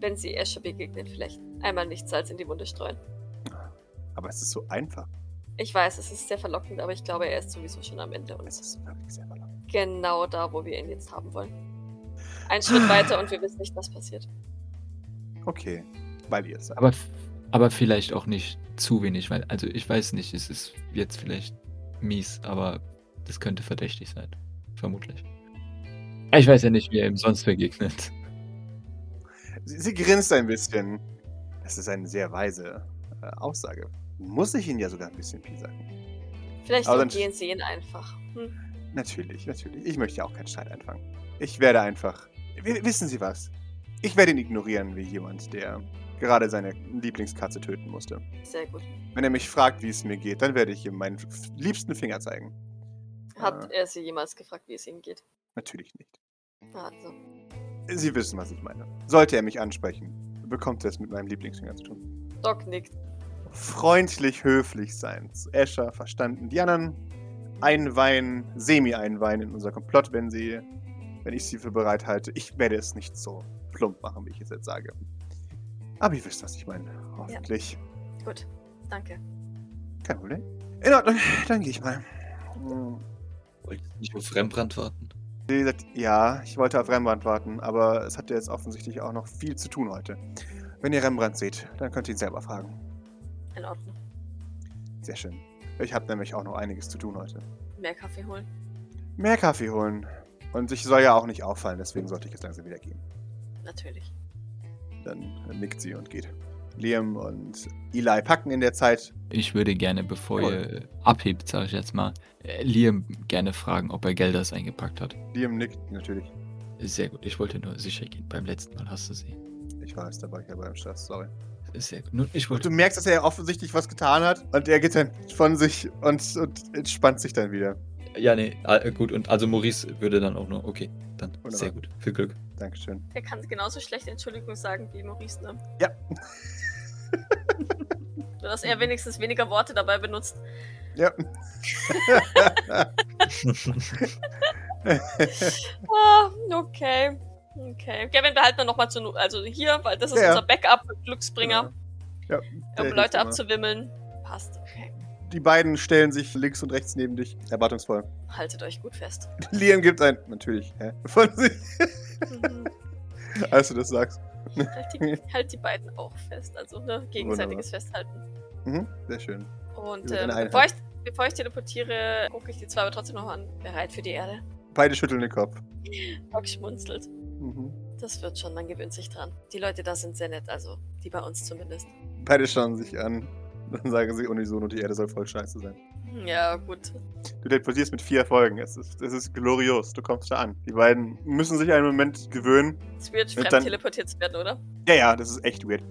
Wenn Sie Escher begegnen, vielleicht einmal nicht Salz in die Wunde streuen. Aber es ist so einfach. Ich weiß, es ist sehr verlockend, aber ich glaube, er ist sowieso schon am Ende und Es ist wirklich sehr verlockend. genau da, wo wir ihn jetzt haben wollen. Ein Schritt weiter und wir wissen nicht, was passiert. Okay, weil ihr es sagt. Aber, aber vielleicht auch nicht zu wenig, weil, also ich weiß nicht, es ist jetzt vielleicht mies, aber das könnte verdächtig sein. Vermutlich. Ich weiß ja nicht, wie er ihm sonst begegnet. Sie, sie grinst ein bisschen. Das ist eine sehr weise äh, Aussage. Muss ich ihn ja sogar ein bisschen piesacken. Vielleicht Aber dann- umgehen Sie ihn einfach. Hm. Natürlich, natürlich. Ich möchte ja auch keinen Streit anfangen. Ich werde einfach. W wissen Sie was? Ich werde ihn ignorieren wie jemand, der gerade seine Lieblingskatze töten musste. Sehr gut. Wenn er mich fragt, wie es mir geht, dann werde ich ihm meinen liebsten Finger zeigen. Hat Ah. er Sie jemals gefragt, wie es ihm geht? Natürlich nicht. Also. Sie wissen, was ich meine. Sollte er mich ansprechen, bekommt er es mit meinem Lieblingsfinger zu tun. Doc nickt. Freundlich, höflich sein. Escher, verstanden. Die anderen einweihen, semi-einweihen in unser Komplott, wenn sie, wenn ich sie für bereit halte. Ich werde es nicht so plump machen, wie ich es jetzt sage. Aber ihr wisst, was ich meine. Hoffentlich. Gut. Danke. Kein Problem. In Ordnung, dann gehe ich mal. Wolltest du nicht auf Rembrandt warten? Wie gesagt, ja, ich wollte auf Rembrandt warten, aber es hat ja jetzt offensichtlich auch noch viel zu tun heute. Wenn ihr Rembrandt seht, dann könnt ihr ihn selber fragen. In Ordnung. Sehr schön. Ich habe nämlich auch noch einiges zu tun heute. Mehr Kaffee holen. Mehr Kaffee holen. Und ich soll ja auch nicht auffallen, deswegen sollte ich jetzt langsam wieder gehen. Natürlich. Dann nickt sie und geht. Liam und Eli packen in der Zeit. Ich würde gerne, bevor Jawohl. ihr abhebt, sage ich jetzt mal, äh, Liam gerne fragen, ob er Gelders eingepackt hat. Liam nickt natürlich. Sehr gut, ich wollte nur sicher gehen. Beim letzten Mal hast du sie. Ich weiß, da war ich ja beim Stress, sorry. Sehr gut. Nun, ich Und du wollte. merkst, dass er offensichtlich was getan hat und er geht dann von sich und, und entspannt sich dann wieder. Ja, nee, äh, gut. Und also Maurice würde dann auch noch. Okay, dann. Wunderbar. Sehr gut. Viel Glück. Dankeschön. Er kann genauso schlecht Entschuldigung sagen wie Maurice, ne? Ja. Nur, dass er wenigstens weniger Worte dabei benutzt. Ja. <laughs> Ah, okay. Okay. Gavin behalten wir nochmal zu, Nu- also hier, weil das ist Ja, ja. unser Backup, Glücksbringer, ja. um der hilft Leute abzuwimmeln. Passt, okay. Die beiden stellen sich links und rechts neben dich, erwartungsvoll. Haltet euch gut fest. <laughs> Liam gibt ein, natürlich, hä? Von sich, Mhm. als du das sagst. halt, die, halt die beiden auch fest, also ne, gegenseitiges Festhalten. Mhm, sehr schön. Und ähm, bevor, ich, bevor ich teleportiere, gucke ich die zwei aber trotzdem noch an. Bereit für die Erde. Beide schütteln den Kopf. Doc schmunzelt. Mhm. Das wird schon, man gewöhnt sich dran. Die Leute da sind sehr nett, also die bei uns zumindest. Beide schauen sich an. Dann sagen sie unisono, die Erde soll voll scheiße sein. Ja, gut. Du teleportierst mit vier Erfolgen. Es ist, es ist glorios. Du kommst da an. Die beiden müssen sich einen Moment gewöhnen. Es wird fremd dann- teleportiert zu werden, oder? Ja, ja, das ist echt weird.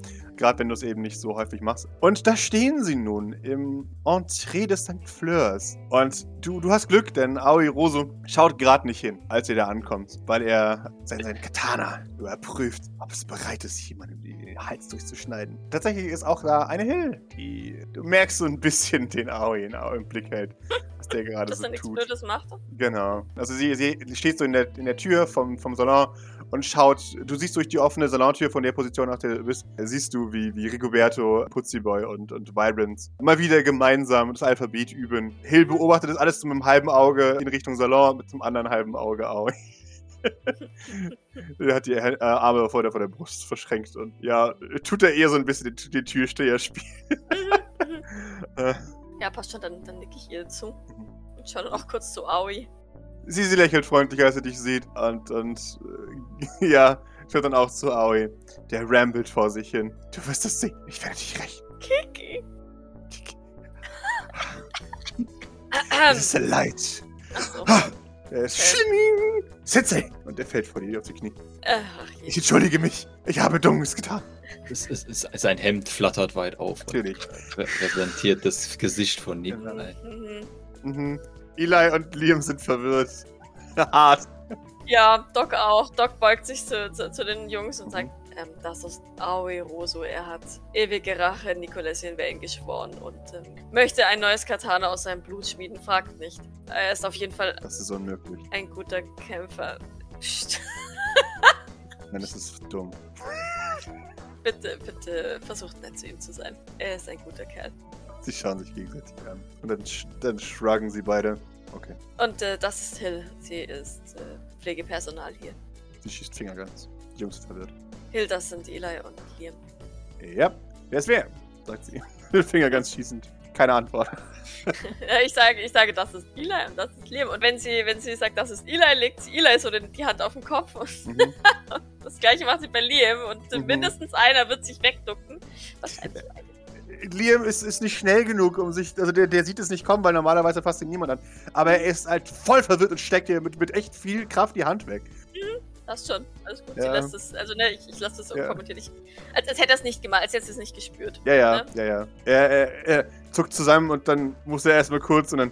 Gerade wenn du es eben nicht so häufig machst. Und da stehen sie nun im Entree des St. Fleurs. Und du, du hast Glück, denn Aoi Roso schaut gerade nicht hin, als ihr da ankommt, weil er sein, sein Katana überprüft, ob es bereit ist, jemandem den Hals durchzuschneiden. Tatsächlich ist auch da eine Hill, die du merkst so ein bisschen den Aoi in, im Blick hält, was der <laughs> gerade Dass so er nichts tut. Blödes macht. Genau. Also sie, sie steht so in der, in der Tür vom, vom Salon und schaut, du siehst durch die offene Salontür von der Position, auf der du bist, siehst du, wie, wie Rigoberto, Putziboy und, und Vibrant mal wieder gemeinsam das Alphabet üben. Hill beobachtet das alles mit einem halben Auge in Richtung Salon, mit dem anderen halben Auge auch. <laughs> er hat die äh, Arme vor der, vor der Brust verschränkt und ja, tut er eher so ein bisschen den, den Türsteher spielen. <laughs> Äh, Ja, passt schon, dann, dann nick ich ihr zu. Und schau dann auch kurz zu Aoi. Sie, sie lächelt freundlich, als sie dich sieht. Und, und äh, <laughs> ja, Führt dann auch zu Aoi. Der rambelt vor sich hin. Du wirst es sehen. Ich werde dich rächen. Kiki. Es ist leid. Achso. Er ist Schling. Sensei. Und er fällt vor dir auf die Knie. Ach, Ich entschuldige mich. Ich habe Dummes getan. Es, es, es, sein Hemd flattert weit auf. Natürlich. Re repräsentiert das Gesicht von Genau. Nikolai. Mhm. Mhm. Eli und Liam sind verwirrt. <laughs> Hart. Ja, Doc auch. Doc beugt sich zu, zu, zu den Jungs und sagt, ähm, das ist Aoi Roso. Er hat ewige Rache Nicolasien Wayne geschworen und ähm, möchte ein neues Katana aus seinem Blut schmieden. Fragt nicht. Er ist auf jeden Fall Das ist unmöglich. ein guter Kämpfer. Psst. <laughs> Nein, das ist dumm. Bitte, bitte versucht nett zu ihm zu sein. Er ist ein guter Kerl. Sie schauen sich gegenseitig an. Und dann, sch dann shruggen sie beide. Okay. Und äh, das ist Hill. Sie ist äh, Pflegepersonal hier. Sie schießt Fingerguns. Die Jungs verwirrt. Hill, das sind Eli und Liam. Ja, wer ist wer? sagt sie. <laughs> Finger ganz schießend. Keine Antwort. <laughs> Ich sage, ich sage, das ist Eli und das ist Liam. Und wenn sie, wenn sie sagt, das ist Eli, legt sie Eli so den, die Hand auf den Kopf. Und Mhm. <laughs> das gleiche macht sie bei Liam. Und Mhm. mindestens einer wird sich wegducken. Wahrscheinlich. Liam ist, ist nicht schnell genug, um sich. Also der, der sieht es nicht kommen, weil normalerweise fasst ihn niemand an. Aber er ist halt voll verwirrt und steckt ihr mit, mit echt viel Kraft die Hand weg. Das schon. Alles gut. Ja. es, also ne, ich, ich lasse das Ja. unkommentiert. Ich, als, als hätte er es nicht gemacht, als hätte er es nicht gespürt. Ja, ja, Ne? ja, ja. Er, er, er zuckt zusammen und dann muss er erstmal kurz und dann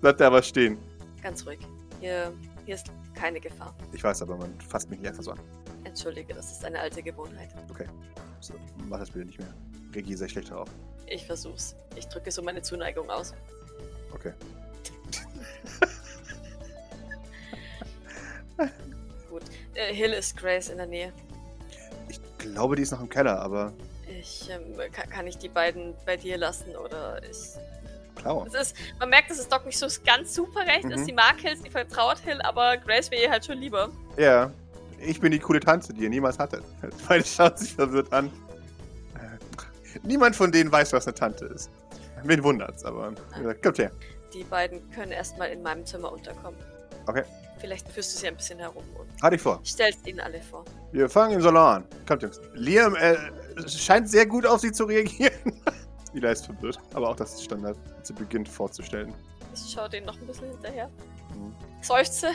bleibt er aber stehen. Ganz ruhig. Hier, hier ist keine Gefahr. Ich weiß aber, man fasst mich nicht einfach so an. Entschuldige, das ist eine alte Gewohnheit. So, mach das bitte nicht mehr. Regie sehr schlecht darauf. Ich versuch's. Ich drücke so meine Zuneigung aus. Okay. <laughs> Gut. Äh, Hill ist Grace in der Nähe. Ich glaube, die ist noch im Keller, aber Ich, ähm, kann, kann ich die beiden bei dir lassen oder ich. klar. Es ist, man merkt, dass es Doc nicht so ganz super recht Mhm. ist. Sie mag Hill, sie vertraut Hill, aber Grace wäre ihr halt schon lieber. Ja. Ich bin die coole Tante, die ihr niemals hattet. <laughs> Beide schaut sich verwirrt an. Äh, Niemand von denen weiß, was eine Tante ist. Wen wundert's, aber kommt her. Die beiden können erstmal in meinem Zimmer unterkommen. Okay. Vielleicht führst du sie ein bisschen herum und Halt dich vor. stellst ihnen alle vor. Wir fangen im Salon an. Kommt, Jungs. Liam äh, scheint sehr gut auf sie zu reagieren. <laughs> Ila ist verwirrt, aber auch das ist Standard. Sie beginnt vorzustellen. Ich schaue denen noch ein bisschen hinterher. Mhm. Seufze.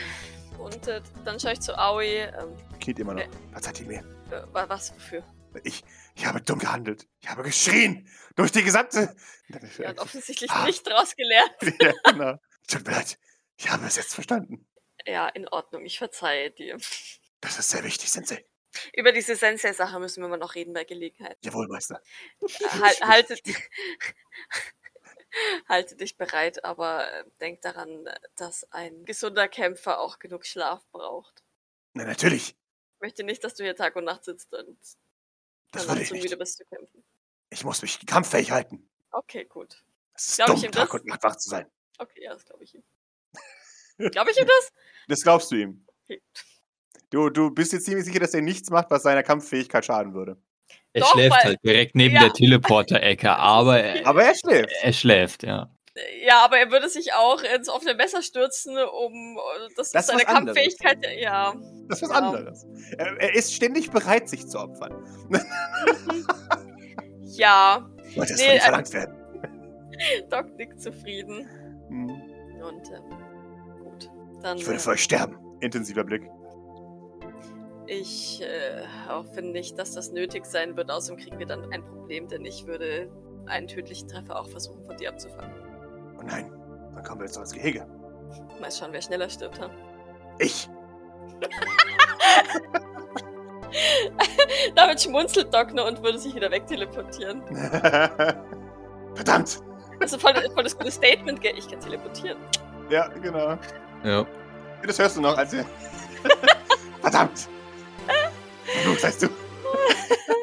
Und äh, dann schaue ich zu Aoi. Ähm, Kniet immer noch. Okay. Verzeiht ihr mir. äh, wa- was wofür? Ich, ich habe dumm gehandelt. Ich habe geschrien. Durch die gesamte. <laughs> Er hat offensichtlich Ah. nicht draus gelernt. <laughs> ja, genau. Tut mir leid. Ich habe es jetzt verstanden. Ja, in Ordnung. Ich verzeihe dir. <laughs> Das ist sehr wichtig, Sensei. Über diese Sensei-Sache müssen wir mal noch reden bei Gelegenheit. Jawohl, Meister. Halt, haltet, <laughs> halte dich bereit, aber äh, denk daran, dass ein gesunder Kämpfer auch genug Schlaf braucht. Na, natürlich. Ich möchte nicht, dass du hier Tag und Nacht sitzt und Das dann würde ich zu nicht. müde bist zu kämpfen. Ich muss mich kampffähig halten. Okay, gut. Es ist Glaub ich dumm, ihm Tag das? und Nacht wach zu sein. Okay, ja, das glaube ich ihm. glaube ich ihm das? <laughs> Das glaubst du ihm. Okay. Du, du bist dir ziemlich sicher, dass er nichts macht, was seiner Kampffähigkeit schaden würde. Er Doch, schläft weil- halt direkt neben Ja. der Teleporter-Ecke, <laughs> aber er, Aber er schläft. er schläft, ja. Ja, aber er würde sich auch ins offene Messer stürzen, um das, Das ist seine was anderes. Kampffähigkeit. Ja. Das ist was Ja. anderes. Er, er ist ständig bereit, sich zu opfern. Ja, <laughs> Sollte es Nee, von äh, verlangt werden. <laughs> Doc nickt zufrieden. Hm. Und ähm, gut. Dann. Ich würde äh, für euch sterben. Intensiver Blick. Ich äh, hoffe nicht, dass das nötig sein wird. Außerdem kriegen wir dann ein Problem, denn ich würde einen tödlichen Treffer auch versuchen, von dir abzufangen. Oh nein, dann kommen wir jetzt noch ins Gehege. Mal schauen, wer schneller stirbt. Ha? Ich. <laughs> Damit schmunzelt Doc nur und würde sich wieder wegteleportieren. <laughs> Verdammt. Also voll, voll das gute Statement, gell? Ich kann teleportieren. Ja, genau. Ja. Das hörst du noch, als er. <laughs> Verdammt. ごめんな。